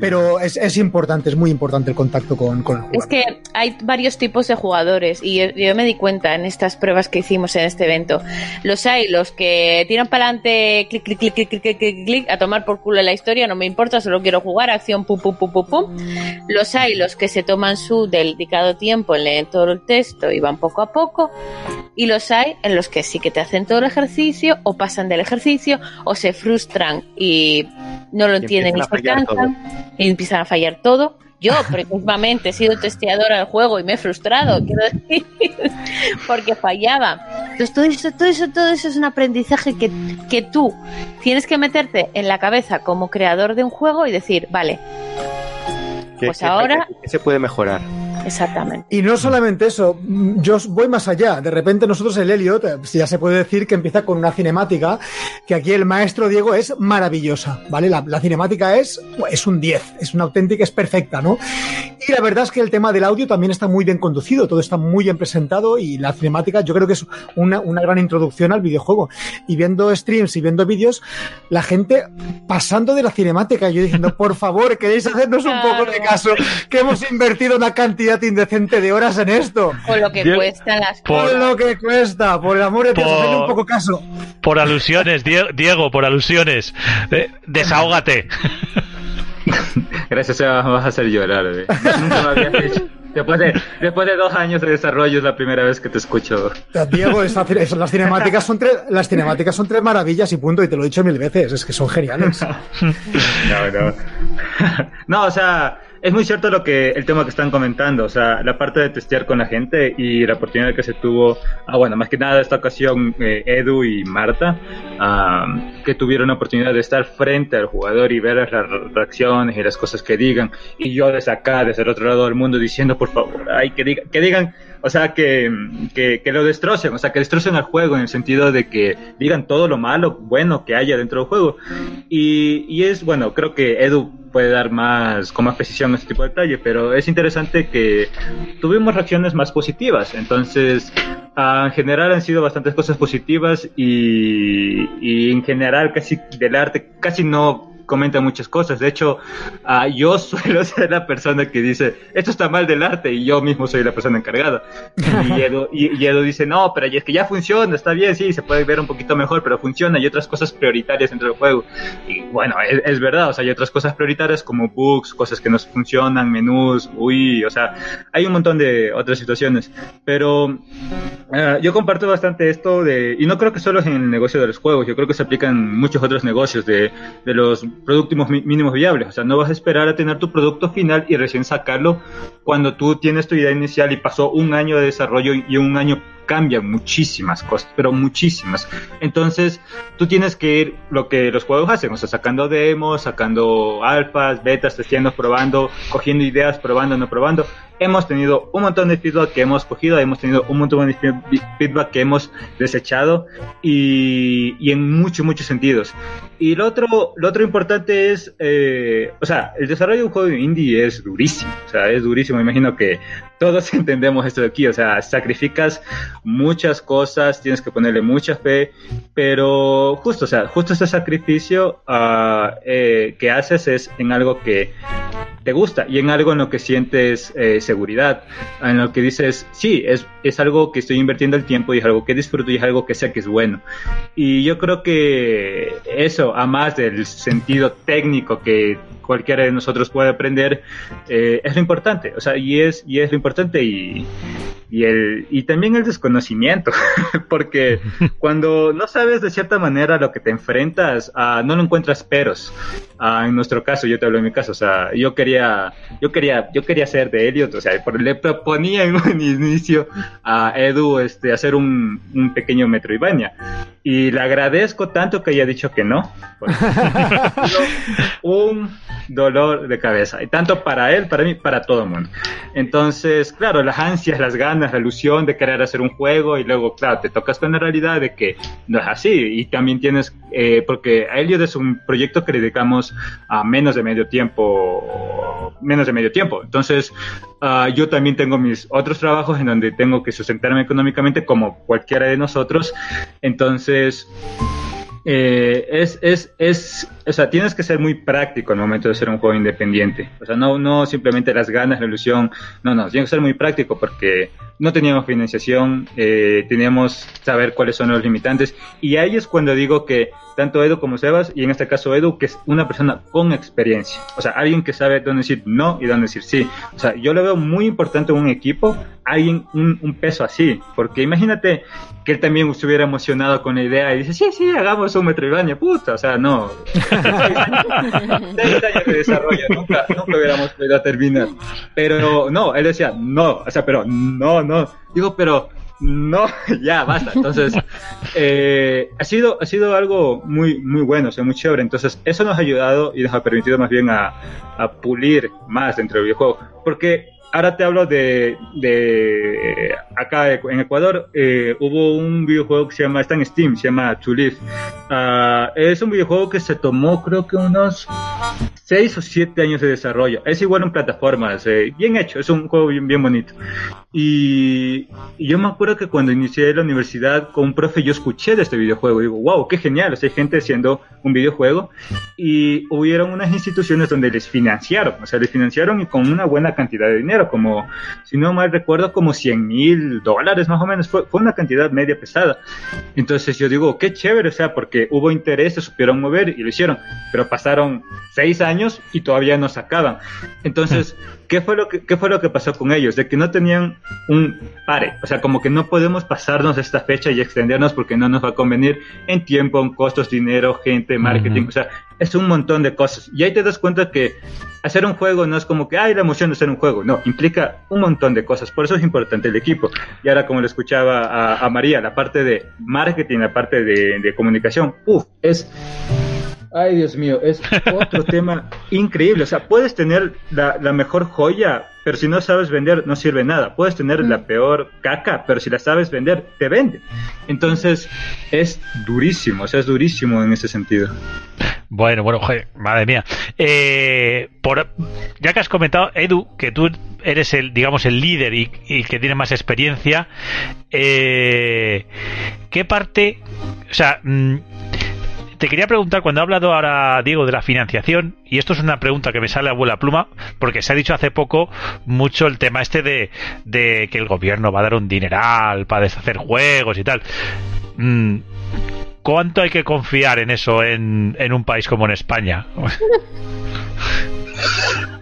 pero es, es importante, es muy importante el contacto con, con el jugador. Es que hay varios tipos de jugadores y yo, yo me di cuenta en estas pruebas que hicimos en este evento. Los hay los que tiran para adelante, clic, clic, clic, clic, clic, clic, clic, clic, a tomar por culo la historia, no me importa, solo quiero jugar, acción, pum, pum, pum, pum, pum. Los hay los que se toman su dedicado tiempo en leer todo el texto y van poco a poco. Y los hay en los que sí que te hacen todo el ejercicio o pasan del ejercicio o se frustran y no lo Y entienden y, se cansan y empiezan a fallar todo. Yo, precisamente, he sido testeadora del juego y me he frustrado, quiero decir, porque fallaba. Entonces, todo eso, todo eso, todo eso es un aprendizaje que, que tú tienes que meterte en la cabeza como creador de un juego y decir, vale, ¿Qué- pues ahora- qué se puede mejorar? Exactamente. Y no solamente eso, mm, yo voy más allá. De repente nosotros el Elliot, eh, ya se puede decir que empieza con una cinemática, que aquí el maestro Diego es maravillosa, ¿vale? La, la cinemática es, es un 10, es una auténtica, es perfecta, ¿no? Y la verdad es que el tema del audio también está muy bien conducido, todo está muy bien presentado y la cinemática yo creo que es una, una gran introducción al videojuego. Y viendo streams y viendo vídeos, la gente pasando de la cinemática, y yo diciendo, por favor, queréis hacernos un poco de caso, que hemos invertido una cantidad indecente de horas en esto. Con lo que Yo- cuestan las por- Por lo que cuesta, por el amor de Dios, Por- un poco caso. Por alusiones, Die- Diego, por alusiones. Eh, desahógate. Gracias, vas a hacer llorar. Nunca hecho. Después de, después de dos años de desarrollo es la primera vez que te escucho. Diego, esa- las cinemáticas son tres, las cinemáticas son tres maravillas y punto, y te lo he dicho mil veces, es que son geniales. No, no. No, o sea, es muy cierto lo que el tema que están comentando, o sea, la parte de testear con la gente y la oportunidad que se tuvo, ah, bueno, más que nada esta ocasión eh, Edu y Marta, ah, que tuvieron la oportunidad de estar frente al jugador y ver las re- reacciones y las cosas que digan, y yo desde acá, desde el otro lado del mundo, diciendo, por favor, ay, que, diga, que digan, o sea, que, que, lo destrocen, o sea, que destrocen al juego en el sentido de que digan todo lo malo, bueno que haya dentro del juego. Y, y es, bueno, creo que Edu puede dar más, con más precisión este tipo de detalle, pero es interesante que tuvimos reacciones más positivas. Entonces, ah, en general han sido bastantes cosas positivas y, y en general casi del arte casi no comenta muchas cosas. De hecho, ah, yo suelo ser la persona que dice, esto está mal del arte y yo mismo soy la persona encargada. Y Edu, y, y Edu dice, no, pero es que ya funciona, está bien, sí, se puede ver un poquito mejor, pero funciona. Hay otras cosas prioritarias dentro del juego. Y bueno, es, es verdad, o sea, hay otras cosas prioritarias como bugs, cosas que no funcionan, menús, uy, o sea, hay un montón de otras situaciones. Pero eh, yo comparto bastante esto de, y no creo que solo es en el negocio de los juegos, yo creo que se aplican en muchos otros negocios de, de los productos mínimos viables. O sea, no vas a esperar a tener tu producto final y recién sacarlo cuando tú tienes tu idea inicial y pasó un año de desarrollo y un año cambian muchísimas cosas, pero muchísimas. Entonces, tú tienes que ir lo que los juegos hacen, o sea, sacando demos, sacando alfas, betas, testeando, probando, cogiendo ideas, probando, no probando. Hemos tenido un montón de feedback que hemos cogido, hemos tenido un montón de fe- feedback que hemos desechado y, y en muchos, muchos sentidos. Y lo otro, lo otro importante es, eh, o sea, el desarrollo de un juego indie es durísimo, o sea, es durísimo. Me imagino que todos entendemos esto de aquí, o sea, sacrificas muchas cosas, tienes que ponerle mucha fe, pero justo, o sea, justo ese sacrificio ah, eh, que haces es en algo que te gusta y en algo en lo que sientes eh, seguridad, en lo que dices, sí, es, es algo que estoy invirtiendo el tiempo y es algo que disfruto y es algo que sé que es bueno. Y yo creo que eso, a más del sentido técnico que cualquiera de nosotros puede aprender, eh, es lo importante, o sea, y es, y es lo importante y, y, el, y también el desconocimiento, porque cuando no sabes de cierta manera lo que te enfrentas, ah, no lo encuentras peros. Ah, en nuestro caso, yo te hablo de mi caso, o sea, yo quería, yo quería, yo quería ser de Elliot, o sea, por- le proponía en un inicio a Edu este, hacer un, un pequeño Metroidvania. Y le agradezco tanto que haya dicho que no. un dolor de cabeza. Y tanto para él, para mí, para todo el mundo. Entonces, claro, las ansias, las ganas la ilusión de querer hacer un juego y luego, claro, te tocas con la realidad de que no es así y también tienes, eh, porque Elliot es un proyecto que dedicamos a menos de medio tiempo, menos de medio tiempo. Entonces, uh, yo también tengo mis otros trabajos en donde tengo que sustentarme económicamente como cualquiera de nosotros. Entonces, eh, es, es, es, o sea, tienes que ser muy práctico al momento de hacer un juego independiente. O sea, no, no simplemente las ganas, la ilusión. No, no, tienes que ser muy práctico porque no teníamos financiación, eh, teníamos saber cuáles son los limitantes. Y ahí es cuando digo que tanto Edu como Sebas, y en este caso Edu, que es una persona con experiencia. O sea, alguien que sabe dónde decir no y dónde decir sí. O sea, yo lo veo muy importante en un equipo, alguien, un, un peso así. Porque imagínate que él también estuviera emocionado con la idea y dice, sí, sí, hagamos un Metroidvania, puta. O sea, no. Seis años de desarrollo, nunca, nunca hubiéramos podido terminar. Pero no, él decía, no, o sea, pero no, no. Digo, pero no, ya, basta. Entonces, eh, ha, sido, ha sido algo muy, muy bueno, o sea, muy chévere. Entonces, eso nos ha ayudado y nos ha permitido más bien a, a pulir más dentro del videojuego. Porque ahora te hablo de, de acá en Ecuador, eh, hubo un videojuego que se llama, está en Steam, se llama To Live. Uh, es un videojuego que se tomó creo que unos 6 o 7 años de desarrollo. Es igual en plataformas, eh, bien hecho, es un juego bien, bien bonito. Y, y, yo me acuerdo que cuando inicié la universidad con un profe yo escuché de este videojuego y digo, wow, qué genial, o sea, hay gente haciendo un videojuego y hubieron unas instituciones donde les financiaron, o sea, les financiaron y con una buena cantidad de dinero, como, si no mal recuerdo, como 100 mil dólares más o menos, fue, fue una cantidad media pesada. Entonces yo digo, qué chévere, o sea, porque hubo interés, se supieron mover y lo hicieron, pero pasaron 6 años y todavía no sacaban. Entonces, ¿qué fue lo que, qué fue lo que pasó con ellos? De que no tenían un pare, o sea, como que no podemos pasarnos esta fecha y extendernos porque no nos va a convenir en tiempo, en costos, dinero, gente, marketing, uh -huh. o sea, es un montón de cosas. Y ahí te das cuenta que hacer un juego no es como que, hay la emoción de hacer un juego, no, implica un montón de cosas, por eso es importante el equipo. Y ahora, como le escuchaba a, a María, la parte de marketing, la parte de, de comunicación, uff, es Ay, Dios mío, es otro tema increíble. O sea, puedes tener la, la, mejor joya, pero si no sabes vender, no sirve nada. Puedes tener la peor caca, pero si la sabes vender, te vende. Entonces, es durísimo, o sea, es durísimo en ese sentido. Bueno, bueno, joder, madre mía. Eh, por, ya que has comentado, Edu, que tú eres el, digamos, el líder y, y que tiene más experiencia, eh, ¿qué parte, o sea, mmm, te quería preguntar, cuando ha hablado ahora Diego de la financiación, y esto es una pregunta que me sale a vuela pluma, porque se ha dicho hace poco mucho el tema este de, de que el gobierno va a dar un dineral para deshacer juegos y tal. Mm, ¿Cuánto hay que confiar en eso en, en un país como en España?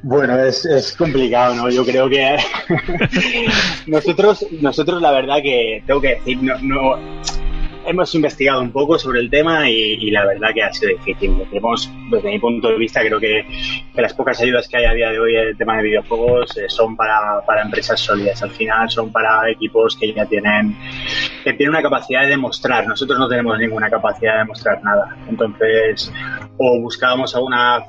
Bueno, es, es, complicado, ¿no? Yo creo que nosotros, nosotros la verdad que tengo que decir, no, no hemos investigado un poco sobre el tema y, la verdad que ha sido difícil. Desde mi punto de vista, creo que, que, las pocas ayudas que hay a día de hoy en el tema de videojuegos eh, son para, para, empresas sólidas. Al final son para equipos que ya tienen, que tienen una capacidad de demostrar. Nosotros no tenemos ninguna capacidad de demostrar nada. Entonces, o buscábamos alguna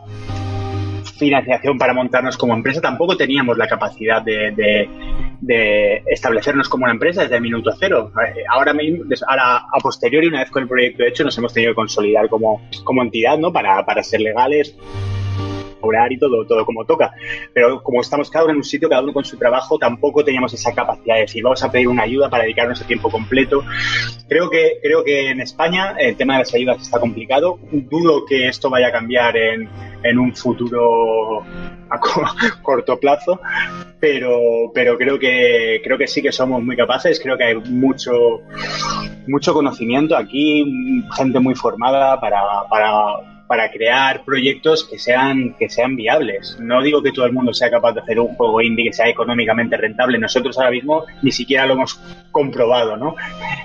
financiación para montarnos como empresa, tampoco teníamos la capacidad de, de, establecernos como una empresa desde el minuto cero. Ahora, mismo, ahora, a posteriori, una vez con el proyecto hecho, nos hemos tenido que consolidar como, como entidad, ¿no? Para, para ser legales, cobrar y todo, todo como toca. Pero como estamos cada uno en un sitio, cada uno con su trabajo, tampoco teníamos esa capacidad de decir, vamos a pedir una ayuda para dedicarnos a tiempo completo. Creo que, creo que en España el tema de las ayudas está complicado. Dudo que esto vaya a cambiar en, en un futuro a corto plazo, pero, pero creo que creo que sí que somos muy capaces, creo que hay mucho mucho conocimiento aquí, gente muy formada para, para para crear proyectos que sean, que sean viables. No digo que todo el mundo sea capaz de hacer un juego indie que sea económicamente rentable. Nosotros ahora mismo ni siquiera lo hemos comprobado, ¿no?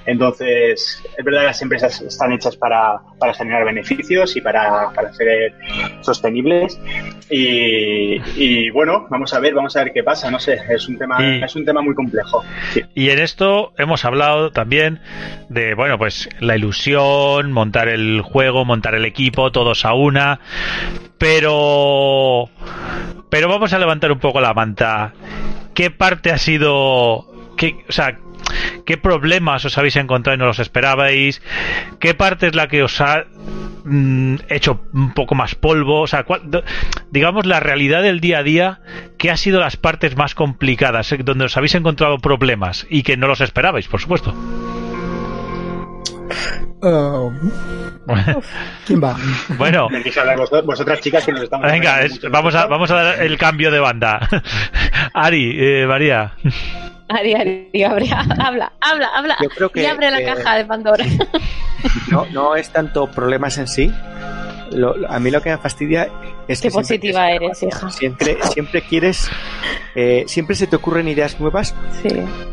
Entonces, es verdad que las empresas están hechas para, para generar beneficios y para, para ser sostenibles. Y, y, bueno, vamos a ver, vamos a ver qué pasa. No sé, es un tema, y, es un tema muy complejo. Sí. Y en esto hemos hablado también de, bueno, pues la ilusión, montar el juego, montar el equipo, todo a una, pero pero vamos a levantar un poco la manta. ¿Qué parte ha sido qué, o sea, qué problemas os habéis encontrado y no los esperabais, qué parte es la que os ha mm, hecho un poco más polvo, o sea, cuál- digamos la realidad del día a día, qué ha sido las partes más complicadas, eh, donde os habéis encontrado problemas y que no los esperabais, por supuesto. Uh, ¿Quién va? bueno, vosotras, chicas que nos estamos venga, es- vamos a vamos a dar el cambio de banda. Ari, eh, María. Ari, Ari, abre, habla, habla, habla. Yo creo que- y abre la que- caja de Pandora. No, no es tanto problemas en sí. Lo- a mí lo que me fastidia es Qué que siempre positiva quieres- eres, hija. Siempre, siempre quieres, eh, siempre se te ocurren ideas nuevas Sí.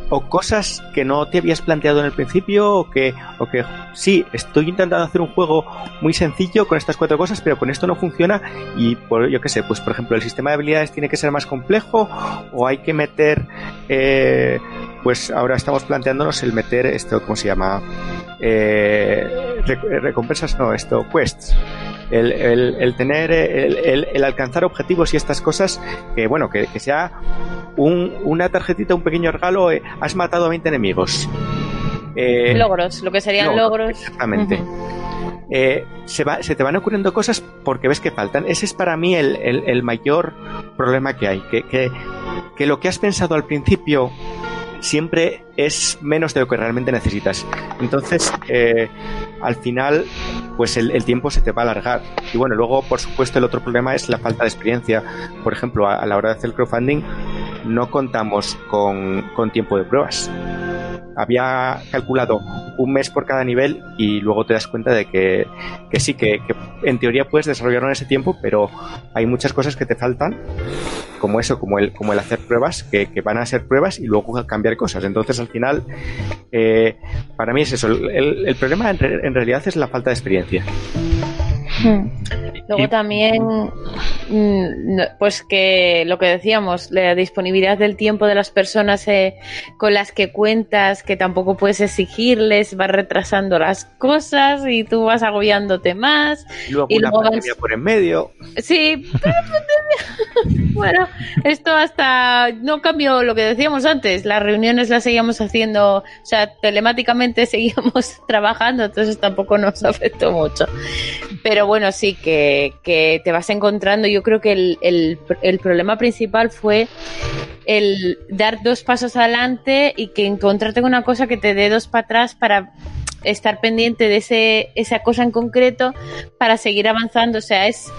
o cosas que no te habías planteado en el principio o que, o que sí, estoy intentando hacer un juego muy sencillo con estas cuatro cosas, pero con esto no funciona y por, yo qué sé, pues por ejemplo el sistema de habilidades tiene que ser más complejo o hay que meter, eh, pues ahora estamos planteándonos el meter esto, ¿cómo se llama? Eh, rec- recompensas, no, esto, quests. El, el- el tener, el, el- alcanzar objetivos y estas cosas, que bueno, que, que sea un- una tarjetita, un pequeño regalo, eh, has matado a 20 enemigos. Eh, Logros, lo que serían logros. Exactamente. Eh, se, va- se te van ocurriendo cosas porque ves que faltan. Ese es para mí el, el- el mayor problema que hay. Que, que- que lo que has pensado al principio siempre es menos de lo que realmente necesitas. Entonces, eh, al final, pues el, tiempo se te va a alargar. Y bueno, luego, por supuesto, el otro problema es la falta de experiencia. Por ejemplo, a, a la hora de hacer crowdfunding, no contamos con, con tiempo de pruebas. Había calculado un mes por cada nivel y luego te das cuenta de que, que sí, que, que en teoría puedes desarrollarlo en ese tiempo, pero hay muchas cosas que te faltan, como eso, como el, como el hacer pruebas, que, que van a ser pruebas y luego cambiar cosas. Entonces, al final, eh, para mí es eso. El, problema en, re- en realidad es la falta de experiencia. Hmm. Luego Y- también, pues que lo que decíamos, la disponibilidad del tiempo de las personas eh, con las que cuentas, que tampoco puedes exigirles, vas retrasando las cosas y tú vas agobiándote más. Y luego Y una luego vas- pandemia por en medio. Sí, bueno, esto hasta no cambió lo que decíamos antes. Las reuniones las seguíamos haciendo, o sea, telemáticamente seguíamos trabajando, entonces tampoco nos afectó mucho. Pero bueno, sí, que, que te vas encontrando. Yo creo que el, el, el problema principal fue el dar dos pasos adelante y que encontrarte con una cosa que te dé dos para atrás para estar pendiente de ese, esa cosa en concreto para seguir avanzando. O sea, es,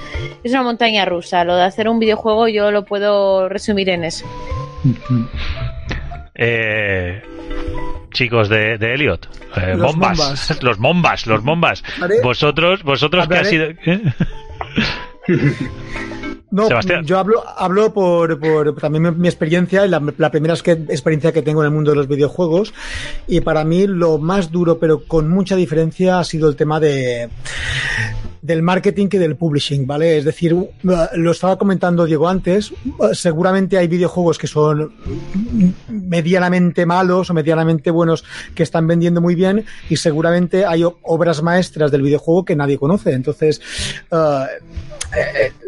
es una montaña rusa. Lo de hacer un videojuego yo lo puedo resumir en eso. Eh, chicos de, de Elliot, eh, Los bombas, los mombas, los bombas. Vosotros, vosotros que ha sido. No, Sebastián. yo hablo, hablo por, por también mi, mi experiencia, la, la primera es que- experiencia que tengo en el mundo de los videojuegos. Y para mí lo más duro, pero con mucha diferencia, ha sido el tema de del marketing que del publishing, ¿vale? Es decir, lo estaba comentando Diego antes, seguramente hay videojuegos que son medianamente malos o medianamente buenos que están vendiendo muy bien y seguramente hay obras maestras del videojuego que nadie conoce. Entonces, uh,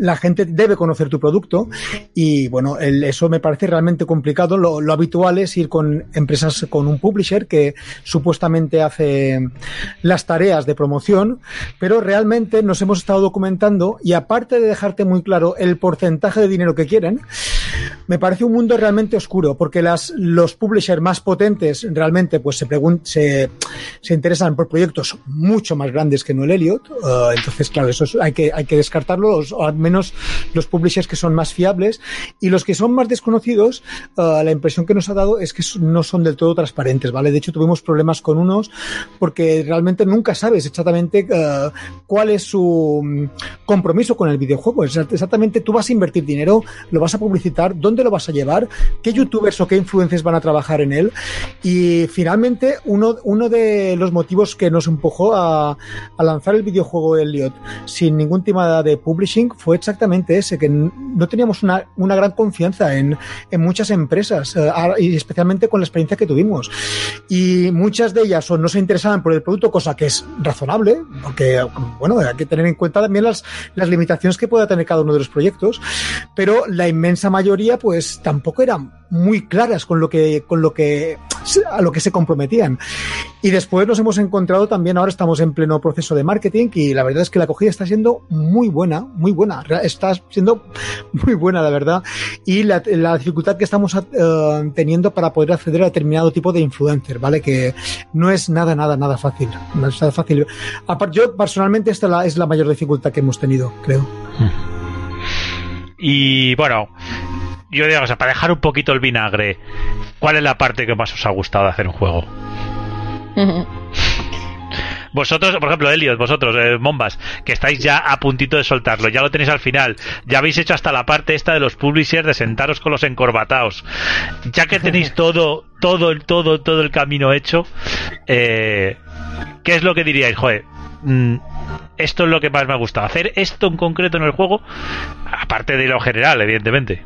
la gente debe conocer tu producto y bueno, eso me parece realmente complicado. Lo, lo habitual es ir con empresas, con un publisher que supuestamente hace las tareas de promoción, pero realmente nos hemos estado documentando y aparte de dejarte muy claro el porcentaje de dinero que quieren, me parece un mundo realmente oscuro porque las, los publishers más potentes realmente pues se, se, se interesan por proyectos mucho más grandes que no el Elliot. Uh, entonces, claro, eso es- hay, que, hay que descartarlo, o al menos los publishers que son más fiables y los que son más desconocidos, uh, la impresión que nos ha dado es que no son del todo transparentes, ¿vale? De hecho, tuvimos problemas con unos porque realmente nunca sabes exactamente uh, cuál es su mm, compromiso con el videojuego. Exactamente, tú vas a invertir dinero, lo vas a publicitar, dónde lo vas a llevar, qué youtubers o qué influencers van a trabajar en él. Y finalmente, uno, uno de los motivos que nos empujó a, a lanzar el videojuego Elliot sin ningún tema de publishing fue exactamente ese, que no teníamos una, una gran confianza en, en muchas empresas, eh, y especialmente con la experiencia que tuvimos. Y muchas de ellas o no se interesaban por el producto, cosa que es razonable, porque, bueno, que tener en cuenta también las, las limitaciones que pueda tener cada uno de los proyectos, pero la inmensa mayoría pues tampoco eran muy claras con lo que, con lo que, a lo que se comprometían. Y después nos hemos encontrado también, ahora estamos en pleno proceso de marketing y la verdad es que la acogida está siendo muy buena, muy buena, está siendo muy buena, la verdad. Y la, la dificultad que estamos uh, teniendo para poder acceder a determinado tipo de influencer, ¿vale? Que no es nada, nada, nada fácil. No es nada fácil. Aparte, yo personalmente esta la, es la mayor dificultad que hemos tenido, creo. Y bueno, yo digo, o sea, para dejar un poquito el vinagre, ¿cuál es la parte que más os ha gustado de hacer un juego? Vosotros, por ejemplo, Elliot, vosotros, eh, Mombas, que estáis ya a puntito de soltarlo, ya lo tenéis al final, ya habéis hecho hasta la parte esta de los publishers de sentaros con los encorbataos. Ya que tenéis todo, todo, todo, todo el camino hecho, eh, ¿qué es lo que diríais? Joder, mm, esto es lo que más me ha gustado. Hacer esto en concreto en el juego, aparte de lo general, evidentemente.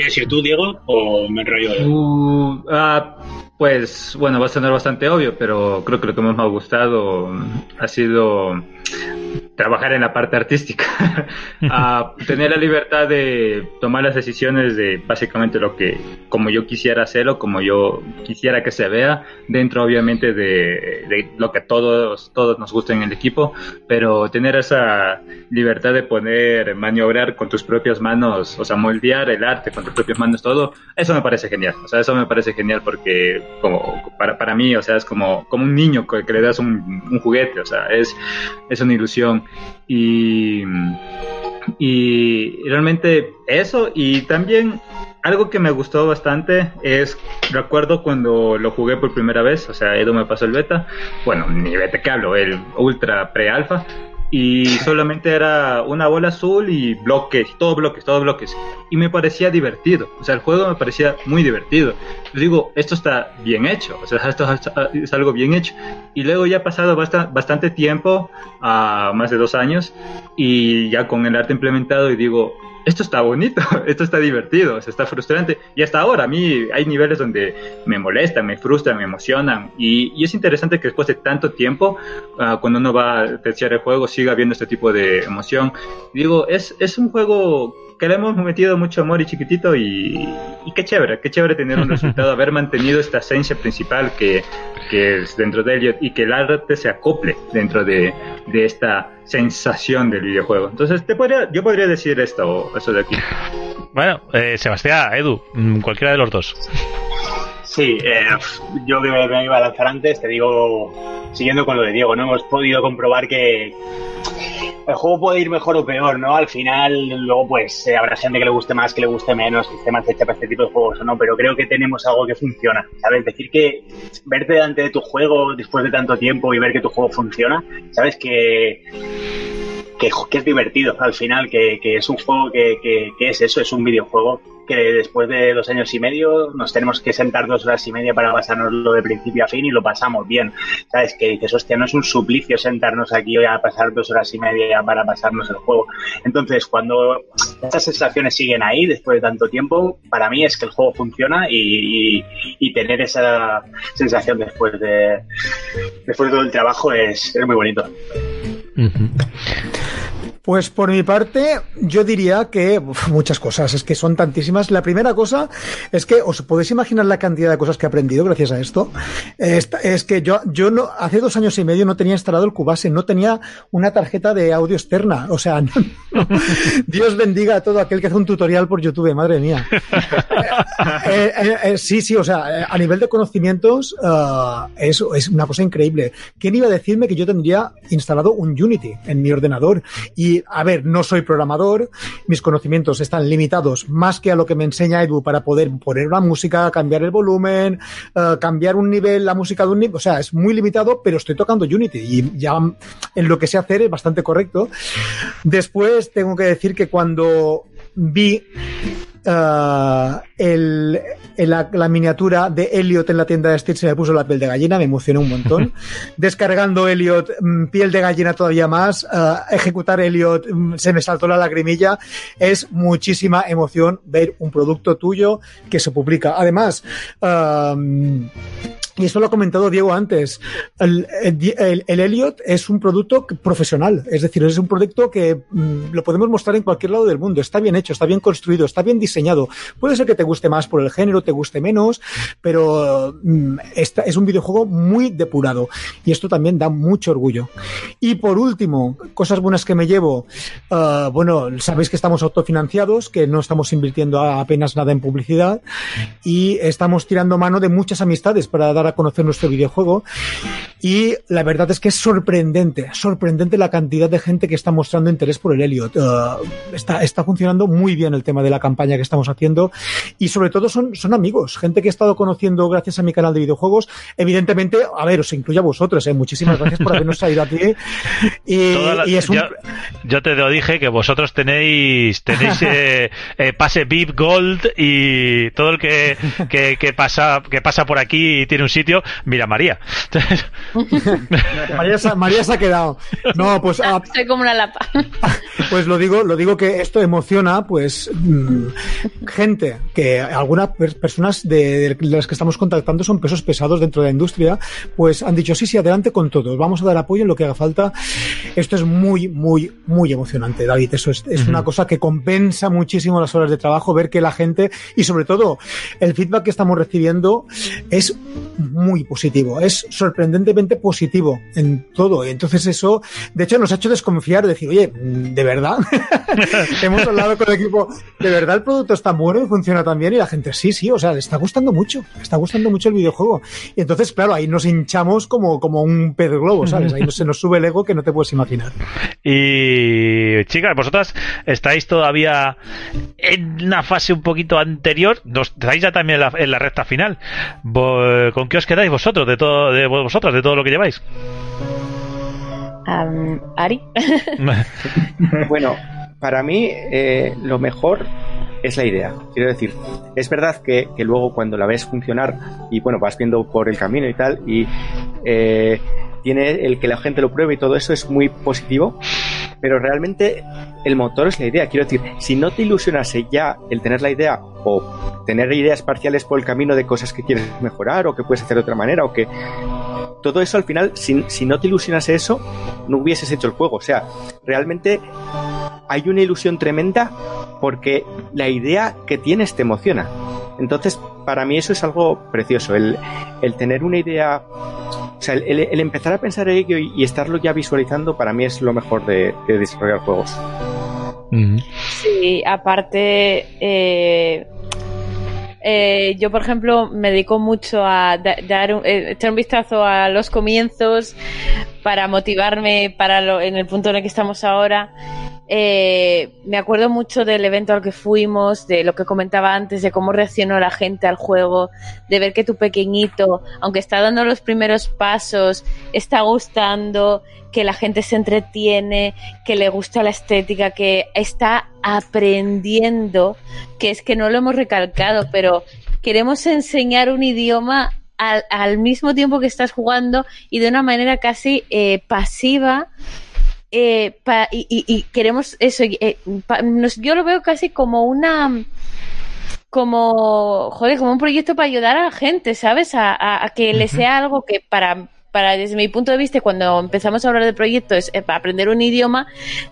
¿Quieres ir tú, Diego, o me enrollo? Uh, ah, pues bueno, va a sonar bastante obvio, pero creo que lo que más me ha gustado ha sido trabajar en la parte artística, a tener la libertad de tomar las decisiones de básicamente lo que, como yo quisiera hacerlo, como yo quisiera que se vea, dentro obviamente de, lo que todos, todos nos gusta en el equipo, pero tener esa libertad de poder maniobrar con tus propias manos, o sea, moldear el arte con tus propias manos, todo, eso me parece genial, o sea, eso me parece genial porque como para, para mí, o sea, es como, como un niño que, le das un, un juguete, o sea, es, es una ilusión y, realmente eso y también algo que me gustó bastante es, recuerdo cuando lo jugué por primera vez, o sea, Edu me pasó el beta, bueno, ni beta que hablo, el ultra pre-alfa, y solamente era una bola azul y bloques, todo bloques, todo bloques. Y me parecía divertido, o sea, el juego me parecía muy divertido. Digo, esto está bien hecho, o sea, esto es algo bien hecho. Y luego ya ha pasado bastante tiempo, a más de dos años, y ya con el arte implementado, y digo, esto está bonito, esto está divertido, o está frustrante. Y hasta ahora a mí hay niveles donde me molestan, me frustran, me emocionan. Y, y es interesante que después de tanto tiempo, uh, cuando uno va a terciar el juego, siga viendo este tipo de emoción. Digo, es, es un juego que le hemos metido mucho amor y chiquitito y, y qué chévere, qué chévere tener un resultado, haber mantenido esta esencia principal que, que es dentro de Elliot y que el arte se acople dentro de, de esta sensación del videojuego. Entonces, te podría, yo podría decir esto, eso de aquí. Bueno, eh, Sebastián, Edu, mm, cualquiera de los dos. Sí, eh, yo que me, me, iba a lanzar antes, te digo, siguiendo con lo de Diego, ¿no? Hemos podido comprobar que el juego puede ir mejor o peor, ¿no? Al final, luego, pues, eh, habrá gente que le guste más, que le guste menos, que esté más hecha para este tipo de juegos o no, pero creo que tenemos algo que funciona, ¿sabes? Decir que verte delante de tu juego después de tanto tiempo y ver que tu juego funciona, ¿sabes? Que que, que, es divertido al final, que, que es un juego que, que, es eso, es un videojuego que después de dos años y medio nos tenemos que sentar dos horas y media para pasárnoslo de principio a fin y lo pasamos bien. ¿Sabes? Que dices, hostia, no es un suplicio sentarnos aquí a pasar dos horas y media para pasarnos el juego. Entonces, cuando estas sensaciones siguen ahí después de tanto tiempo, para mí es que el juego funciona y, tener esa sensación después de, después de todo el trabajo es, es muy bonito. Pues por mi parte, yo diría que uf, muchas cosas, es que son tantísimas. La primera cosa es que os podéis imaginar la cantidad de cosas que he aprendido gracias a esto. Es, es que yo, yo no, hace dos años y medio no tenía instalado el Cubase, no tenía una tarjeta de audio externa. O sea, no, no. Dios bendiga a todo aquel que hace un tutorial por YouTube, madre mía. eh, eh, eh, sí, sí, o sea, a nivel de conocimientos uh, es, es una cosa increíble. ¿Quién iba a decirme que yo tendría instalado un Unity en mi ordenador? Y a ver, no soy programador, mis conocimientos están limitados más que a lo que me enseña Edu para poder poner una música, cambiar el volumen, uh, cambiar un nivel, la música de un nivel, o sea, es muy limitado, pero estoy tocando Unity y ya en lo que sé hacer es bastante correcto. Después tengo que decir que cuando vi Uh, el, el, la, la, miniatura de Elliot en la tienda de Stitch se me puso la piel de gallina, me emocionó un montón. Descargando Elliot, mmm, piel de gallina todavía más. Uh, ejecutar Elliot, mmm, se me saltó la lagrimilla. Es muchísima emoción ver un producto tuyo que se publica. Además, uh, y eso lo ha comentado Diego antes, el, el, el, Elliot es un producto profesional, es decir, es un producto que mm, lo podemos mostrar en cualquier lado del mundo, está bien hecho, está bien construido, está bien diseñado. Puede ser que te guste más por el género, te guste menos, pero mm, esta, es un videojuego muy depurado. Y esto también da mucho orgullo. Y por último, cosas buenas que me llevo, uh, bueno, sabéis que estamos autofinanciados, que no estamos invirtiendo apenas nada en publicidad y estamos tirando mano de muchas amistades para dar a conocer nuestro videojuego. Y la verdad es que es sorprendente, sorprendente la cantidad de gente que está mostrando interés por el Elliot. Uh, está, está funcionando muy bien el tema de la campaña que estamos haciendo y sobre todo son, son amigos, gente que he estado conociendo gracias a mi canal de videojuegos. Evidentemente, a ver, os incluye a vosotros, ¿eh? muchísimas gracias por habernos traído aquí. Y, y es un... yo, yo, te lo dije que vosotros tenéis, tenéis eh, eh, pase VIP Gold y todo el que, que, que, pasa, que pasa por aquí y tiene un sitio, mira María. María, se, María, se ha quedado. No, pues. Ah, Soy como una lapa. Pues lo digo, lo digo que esto emociona, pues, mmm, gente, que algunas personas de, de, las que estamos contactando son pesos pesados dentro de la industria, pues han dicho, sí, sí, adelante con todo, vamos a dar apoyo en lo que haga falta. Esto es muy, muy, muy emocionante, David. Eso es, es uh -huh. una cosa que compensa muchísimo las horas de trabajo, ver que la gente, y sobre todo, el feedback que estamos recibiendo es muy positivo, es sorprendentemente positivo en todo. Y entonces eso, de hecho, nos ha hecho desconfiar, decir, oye, ¿de verdad? Hemos hablado con el equipo, ¿de verdad el producto está bueno y funciona tan bien? Y la gente, sí, sí, o sea, le está gustando mucho, le está gustando mucho el videojuego. Y entonces, claro, ahí nos hinchamos como, como un pez globo, ¿sabes? Ahí se nos sube el ego que no te puedes imaginar. Y, chicas, vosotras estáis todavía en una fase un poquito anterior, estáis ya también en la, en la recta final. ¿Con qué os quedáis vosotros de todo, de vosotras, de todo lo que lleváis? Um, Ari. bueno, para mí eh, lo mejor es la idea. Quiero decir, es verdad que, que, luego cuando la ves funcionar y bueno, vas viendo por el camino y tal, y eh, tiene el que la gente lo pruebe y todo eso es muy positivo, pero realmente el motor es la idea. Quiero decir, si no te ilusionase ya el tener la idea o tener ideas parciales por el camino de cosas que quieres mejorar o que puedes hacer de otra manera o que todo eso al final, si, si no te ilusionase eso, no hubieses hecho el juego. O sea, realmente hay una ilusión tremenda porque la idea que tienes te emociona. Entonces, para mí eso es algo precioso, el, el tener una idea, o sea, el, el, empezar a pensar en ello y, y, estarlo ya visualizando, para mí es lo mejor de, de desarrollar juegos. Sí, aparte, eh, eh, yo, por ejemplo, me dedico mucho a da, dar un, eh, echar un vistazo a los comienzos para motivarme para lo, en el punto en el que estamos ahora. Eh, me acuerdo mucho del evento al que fuimos, de lo que comentaba antes, de cómo reaccionó la gente al juego, de ver que tu pequeñito, aunque está dando los primeros pasos, está gustando, que la gente se entretiene, que le gusta la estética, que está aprendiendo, que es que no lo hemos recalcado, pero queremos enseñar un idioma al, al mismo tiempo que estás jugando y de una manera casi eh, pasiva. Eh, pa, y, y, y, queremos eso. Eh, pa, nos, yo lo veo casi como una como joder, como un proyecto para ayudar a la gente, ¿sabes? A, a, a que uh -huh. le sea algo que para para desde mi punto de vista cuando empezamos a hablar de proyectos eh, para aprender un idioma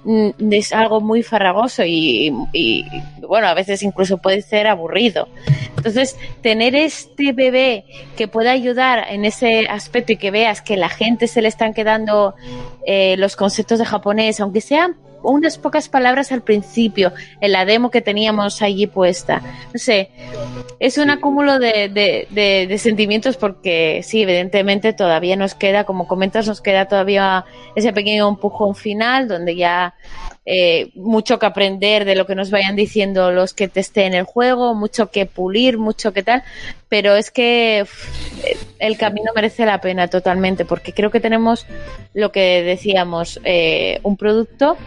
mm, es algo muy farragoso y, y, bueno a veces incluso puede ser aburrido. Entonces tener este bebé que pueda ayudar en ese aspecto y que veas que la gente se le están quedando eh, los conceptos de japonés aunque sean unas pocas palabras al principio, en la demo que teníamos allí puesta. No sé, es un acúmulo de, de, de, de, sentimientos porque sí, evidentemente todavía nos queda, como comentas, nos queda todavía ese pequeño empujón final donde ya eh, mucho que aprender de lo que nos vayan diciendo los que testeen el juego, mucho que pulir, mucho que tal, pero es que el camino merece la pena totalmente, porque creo que tenemos lo que decíamos, eh, un producto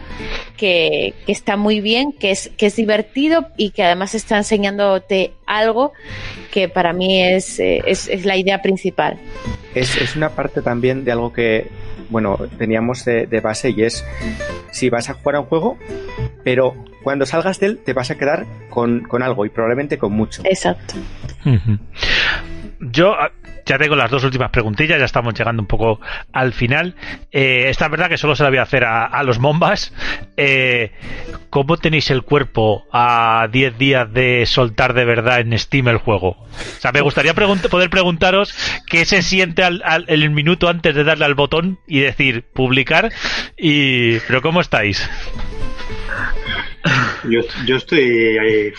que, que, está muy bien, que es, que es divertido y que además está enseñándote algo que para mí es, eh, es, es la idea principal. Es, es, una parte también de algo que, bueno, teníamos de, de base y es si vas a jugar a un juego, pero cuando salgas de él te vas a quedar con, con algo y probablemente con mucho. Exacto. Yo ya tengo las dos últimas preguntillas, ya estamos llegando un poco al final. Eh, esta es verdad que solo se la voy a hacer a, los Mombas. Eh, ¿Cómo tenéis el cuerpo a 10 días de soltar de verdad en Steam el juego? O sea, me gustaría poder preguntaros qué se siente al, el minuto antes de darle al botón y decir publicar. Y, pero ¿cómo estáis? Yo, yo estoy ahí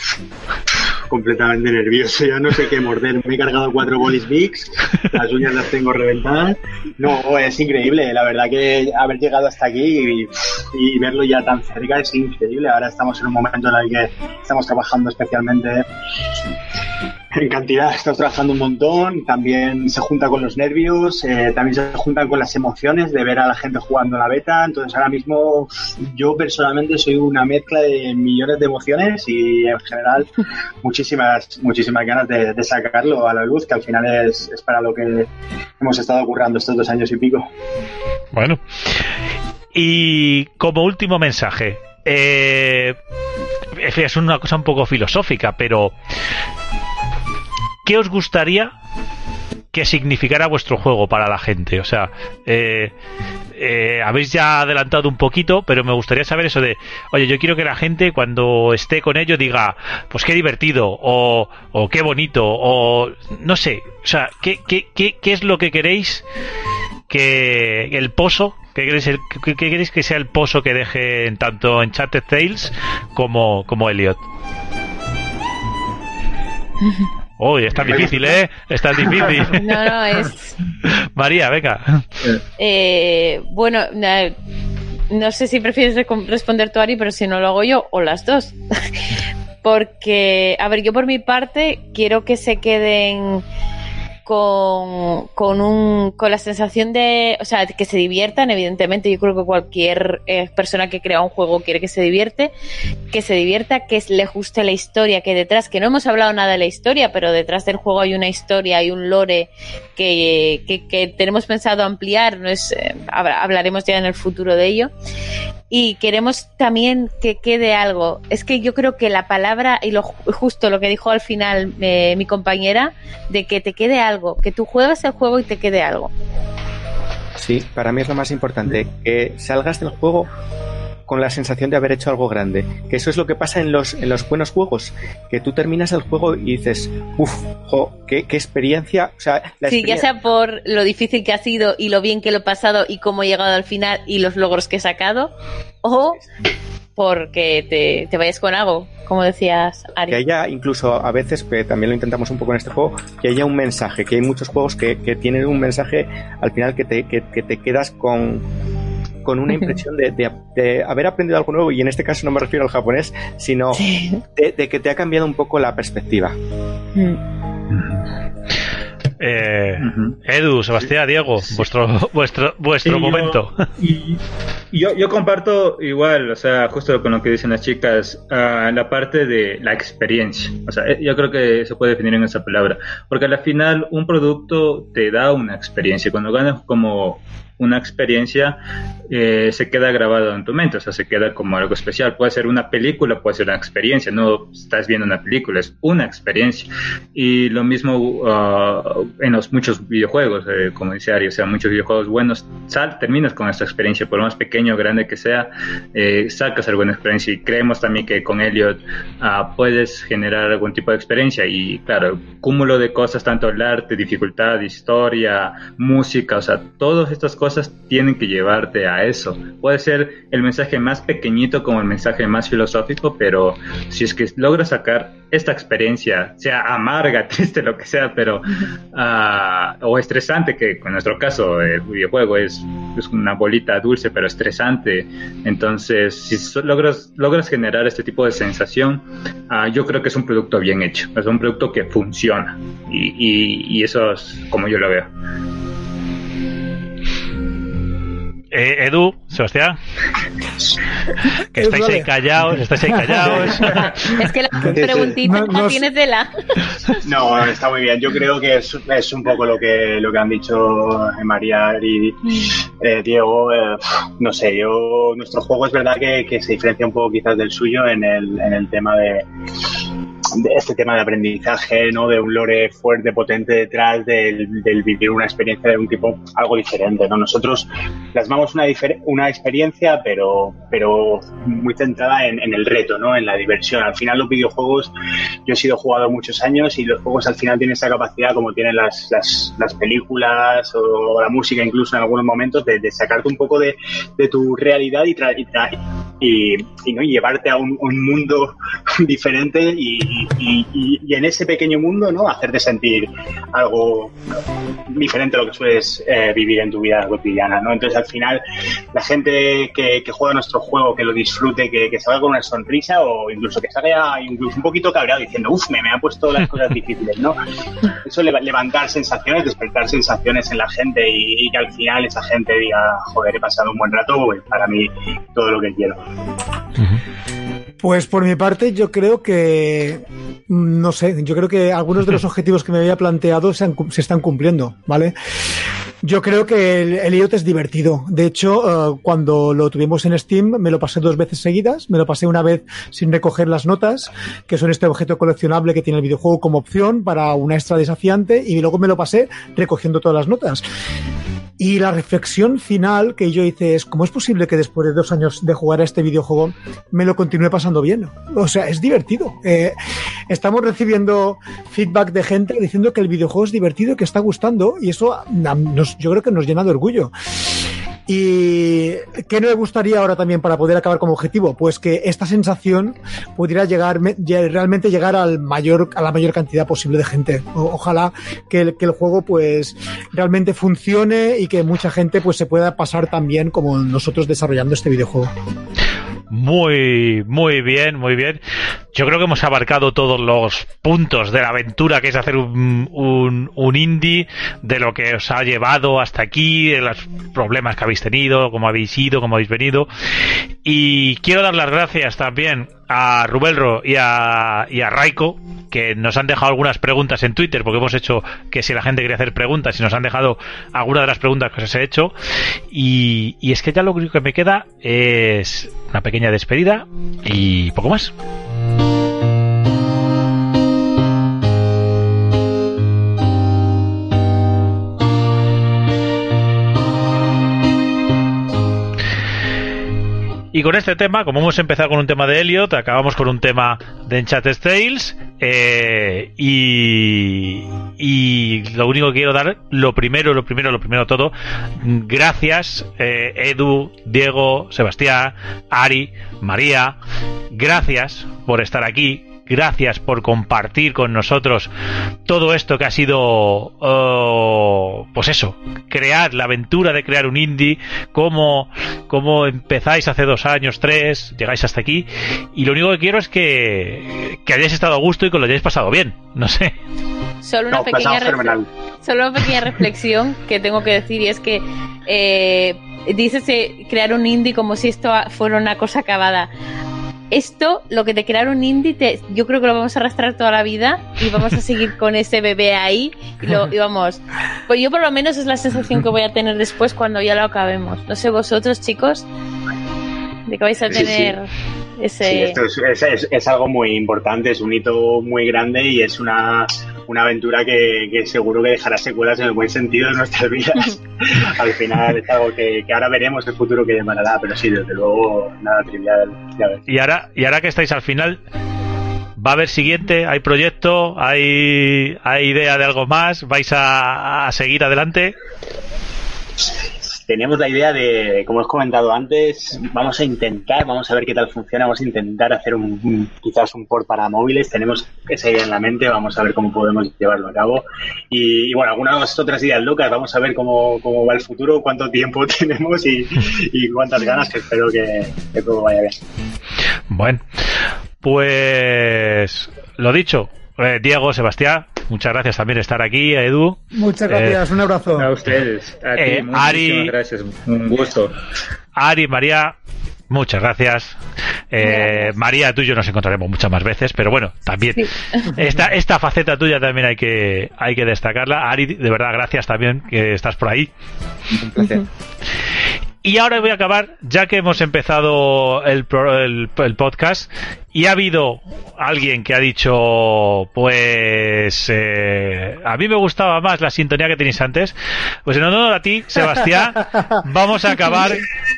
completamente nervioso, ya no sé qué morder. Me he cargado cuatro bolis mix, las uñas las tengo reventadas. No, es increíble, la verdad que haber llegado hasta aquí y, verlo ya tan cerca es increíble. Ahora estamos en un momento en el que estamos trabajando especialmente en cantidad estamos trabajando un montón, también se junta con los nervios, eh, también se juntan con las emociones de ver a la gente jugando la beta, entonces ahora mismo yo personalmente soy una mezcla de millones de emociones y en general muchísimas, muchísimas ganas de, sacarlo a la luz, que al final es, es para lo que hemos estado currando estos dos años y pico. Bueno, y como último mensaje, eh, es una cosa un poco filosófica, pero ¿qué os gustaría que significara vuestro juego para la gente? O sea, eh, eh, habéis ya adelantado un poquito, pero me gustaría saber eso de, oye, yo quiero que la gente cuando esté con ello diga, pues qué divertido, o, o qué bonito, o no sé, o sea, ¿qué, qué, qué, es lo que queréis que el pozo ¿Qué queréis, qué, queréis, que sea el pozo que deje tanto en Chatted Tales como, como Elliot? Uy, está difícil, ¿eh? Está difícil. No, no, es. María, venga. Eh, bueno, no sé si prefieres responder tú, Ari, pero si no lo hago yo, o las dos. Porque, a ver, yo por mi parte quiero que se queden con, con, un, con la sensación de, o sea, que se diviertan, evidentemente, yo creo que cualquier eh, persona que crea un juego quiere que se divierte, que se divierta, que le guste la historia que detrás, que no hemos hablado nada de la historia, pero detrás del juego hay una historia, hay un lore que, que, que tenemos pensado ampliar, no es, eh, hablaremos ya en el futuro de ello y queremos también que quede algo. Es que yo creo que la palabra y lo justo lo que dijo al final eh, mi compañera de que te quede algo, que tú juegas el juego y te quede algo. Sí, para mí es lo más importante, que salgas del juego con la sensación de haber hecho algo grande. Que eso es lo que pasa en los, en los buenos juegos. Que tú terminas el juego y dices, uff, qué, qué, experiencia. O sea, sí, ya sea por lo difícil que ha sido y lo bien que lo he pasado y cómo he llegado al final y los logros que he sacado. O porque te, te vayas con algo, como decías, Ari. Que haya incluso a veces, que también lo intentamos un poco en este juego, que haya un mensaje, que hay muchos juegos que, que tienen un mensaje al final que te, que, que te quedas con con una impresión de, haber aprendido algo nuevo, y en este caso no me refiero al japonés, sino de, que te ha cambiado un poco la perspectiva. Mm. Eh, Edu, Sebastián, Diego, vuestro vuestro vuestro momento. y, yo, yo, comparto igual, o sea, justo con lo que dicen las chicas, uh, la parte de la experiencia. O sea, eh, yo creo que se puede definir en esa palabra, porque al final un producto te da una experiencia. Cuando ganas como una experiencia eh, se queda grabado en tu mente, o sea, se queda como algo especial. Puede ser una película, puede ser una experiencia, no estás viendo una película, es una experiencia. Y lo mismo uh, en los muchos videojuegos, eh, como dice Ari, o sea, muchos videojuegos buenos, sal, terminas con esta experiencia, por más pequeño o grande que sea, eh, sacas alguna experiencia y creemos también que con Elliot uh, puedes generar algún tipo de experiencia y claro, cúmulo de cosas, tanto el arte, dificultad, historia, música, o sea, todas estas cosas tienen que llevarte a eso. Puede ser el mensaje más pequeñito como el mensaje más filosófico, pero si es que logras sacar esta experiencia, sea amarga, triste, lo que sea, pero uh, o estresante, que en nuestro caso el videojuego es, es una bolita dulce pero estresante, entonces si logras, logras generar este tipo de sensación, uh, yo creo que es un producto bien hecho, es un producto que funciona y, y, y eso es como yo lo veo. Eh, Edu, Sebastián. Que estáis ahí callados, estáis ahí callados. es que la preguntita no, tienes de la. No, está muy bien. Yo creo que es, es un poco lo que, lo que han dicho María y eh, Diego. Eh, no sé, yo nuestro juego es verdad que, que, se diferencia un poco quizás del suyo en el, en el tema de este tema de aprendizaje, ¿no? De un lore fuerte, potente detrás, del, vivir una experiencia de un tipo algo diferente, ¿no? Nosotros plasmamos una, una experiencia, pero, pero muy centrada en, el reto, ¿no? En la diversión. Al final los videojuegos, yo he sido jugador muchos años y los juegos al final tienen esa capacidad como tienen las, las, películas o la música incluso en algunos momentos de, sacarte un poco de, tu realidad y, y, y, ¿no? llevarte a un, mundo diferente y, en ese pequeño mundo no hacerte sentir algo diferente a lo que sueles eh, vivir en tu vida cotidiana. ¿no? Entonces al final la gente que, juega nuestro juego, que lo disfrute, que, que, salga con una sonrisa o incluso que salga incluso un poquito cabreado diciendo, uff, me, me han puesto las cosas difíciles. ¿no? Eso levantar sensaciones, despertar sensaciones en la gente y, que al final esa gente diga, joder, he pasado un buen rato, pues para mí todo lo que quiero. Pues por mi parte, yo creo que, mm, no sé, yo creo que algunos de los objetivos que me había planteado se, están cumpliendo, ¿vale? Yo creo que el, IoT es divertido. De hecho, eh, cuando lo tuvimos en Steam, me lo pasé dos veces seguidas. Me lo pasé una vez sin recoger las notas, que son este objeto coleccionable que tiene el videojuego como opción para una extra desafiante, y luego me lo pasé recogiendo todas las notas. Y la reflexión final que yo hice es, ¿cómo es posible que después de dos años de jugar a este videojuego me lo continúe pasando bien? O sea, es divertido. Eh, estamos recibiendo feedback de gente diciendo que el videojuego es divertido, que está gustando, y eso yo creo que nos llena de orgullo. ¿Y qué me gustaría ahora también para poder acabar como objetivo? Pues que esta sensación pudiera llegar, realmente llegar al mayor, a la mayor cantidad posible de gente. ojalá que el, que el juego pues realmente funcione y que mucha gente pues se pueda pasar tan bien como nosotros desarrollando este videojuego. Muy, muy bien, muy bien. Yo creo que hemos abarcado todos los puntos de la aventura que es hacer un, un, un indie, de lo que os ha llevado hasta aquí, de los problemas que habéis tenido, cómo habéis ido, cómo habéis venido. Y quiero dar las gracias también a Rubelro y a, Raiko, que nos han dejado algunas preguntas en Twitter, porque hemos hecho que si la gente quería hacer preguntas, y nos han dejado algunas de las preguntas que os he hecho. Y, y es que ya lo único que me queda es una pequeña despedida y poco más. Y con este tema, como hemos empezado con un tema de Elliot, acabamos con un tema de Enchanted Tales. Eh, y, lo único que quiero dar, lo primero, lo primero, lo primero todo, gracias eh, Edu, Diego, Sebastián, Ari, María, gracias por estar aquí, gracias por compartir con nosotros todo esto que ha sido, oh, pues eso, crear la aventura de crear un indie, cómo, cómo empezáis hace dos años, tres, llegáis hasta aquí, y lo único que quiero es que, que hayáis estado a gusto y que lo hayáis pasado bien, no sé. Solo una, pequeña, solo una pequeña reflexión que tengo que decir y es que eh, dices crear un indie como si esto fuera una cosa acabada esto, lo que te crearon indie, te, yo creo que lo vamos a arrastrar toda la vida y vamos a seguir con ese bebé ahí y, lo, vamos. Pues yo por lo menos es la sensación que voy a tener después cuando ya lo acabemos. No sé vosotros, chicos, de que vais a tener ese... esto es, es, algo muy importante, es un hito muy grande y es una una aventura que, seguro que dejará secuelas en el buen sentido de nuestras vidas. Al final es algo que, ahora veremos el futuro que demarará, pero sí, desde luego, nada trivial. Y ahora, y ahora que estáis al final, ¿Va a haber siguiente? ¿Hay proyecto? ¿Hay, hay idea de algo más? ¿Vais a, a seguir adelante? Tenemos la idea de, como os he comentado antes, vamos a intentar, vamos a ver qué tal funciona, vamos a intentar hacer un, quizás un port para móviles, tenemos esa idea en la mente, vamos a ver cómo podemos llevarlo a cabo. Y, bueno, algunas otras ideas locas, vamos a ver cómo, cómo va el futuro, cuánto tiempo tenemos y, cuántas ganas, que espero que todo vaya bien. Bueno, pues lo dicho, eh, Diego, Sebastián, muchas gracias también por estar aquí, Edu. Muchas gracias, un abrazo. A ustedes, a ti, eh, Ari, gracias, un gusto. Ari, María, Muchas gracias. Eh, María, tú y yo nos encontraremos muchas más veces, pero bueno, también esta, esta faceta tuya también hay que, hay que destacarla. Ari, de verdad, gracias también que estás por ahí. Un placer. Y ahora voy a acabar, ya que hemos empezado el, pro- el- el podcast y ha habido alguien que ha dicho, pues, eh, a mí me gustaba más la sintonía que tenéis antes. Pues en honor a ti, Sebastián, vamos a acabar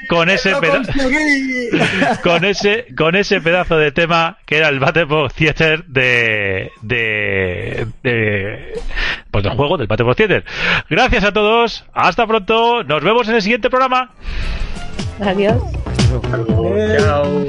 con ese ¡Lo peda- conseguí! con ese con ese pedazo de tema que era el Battlebot Theater de de, de pues del juego del Battlebot Theater. Gracias a todos, hasta pronto, nos vemos en el siguiente programa. Adiós. Chao.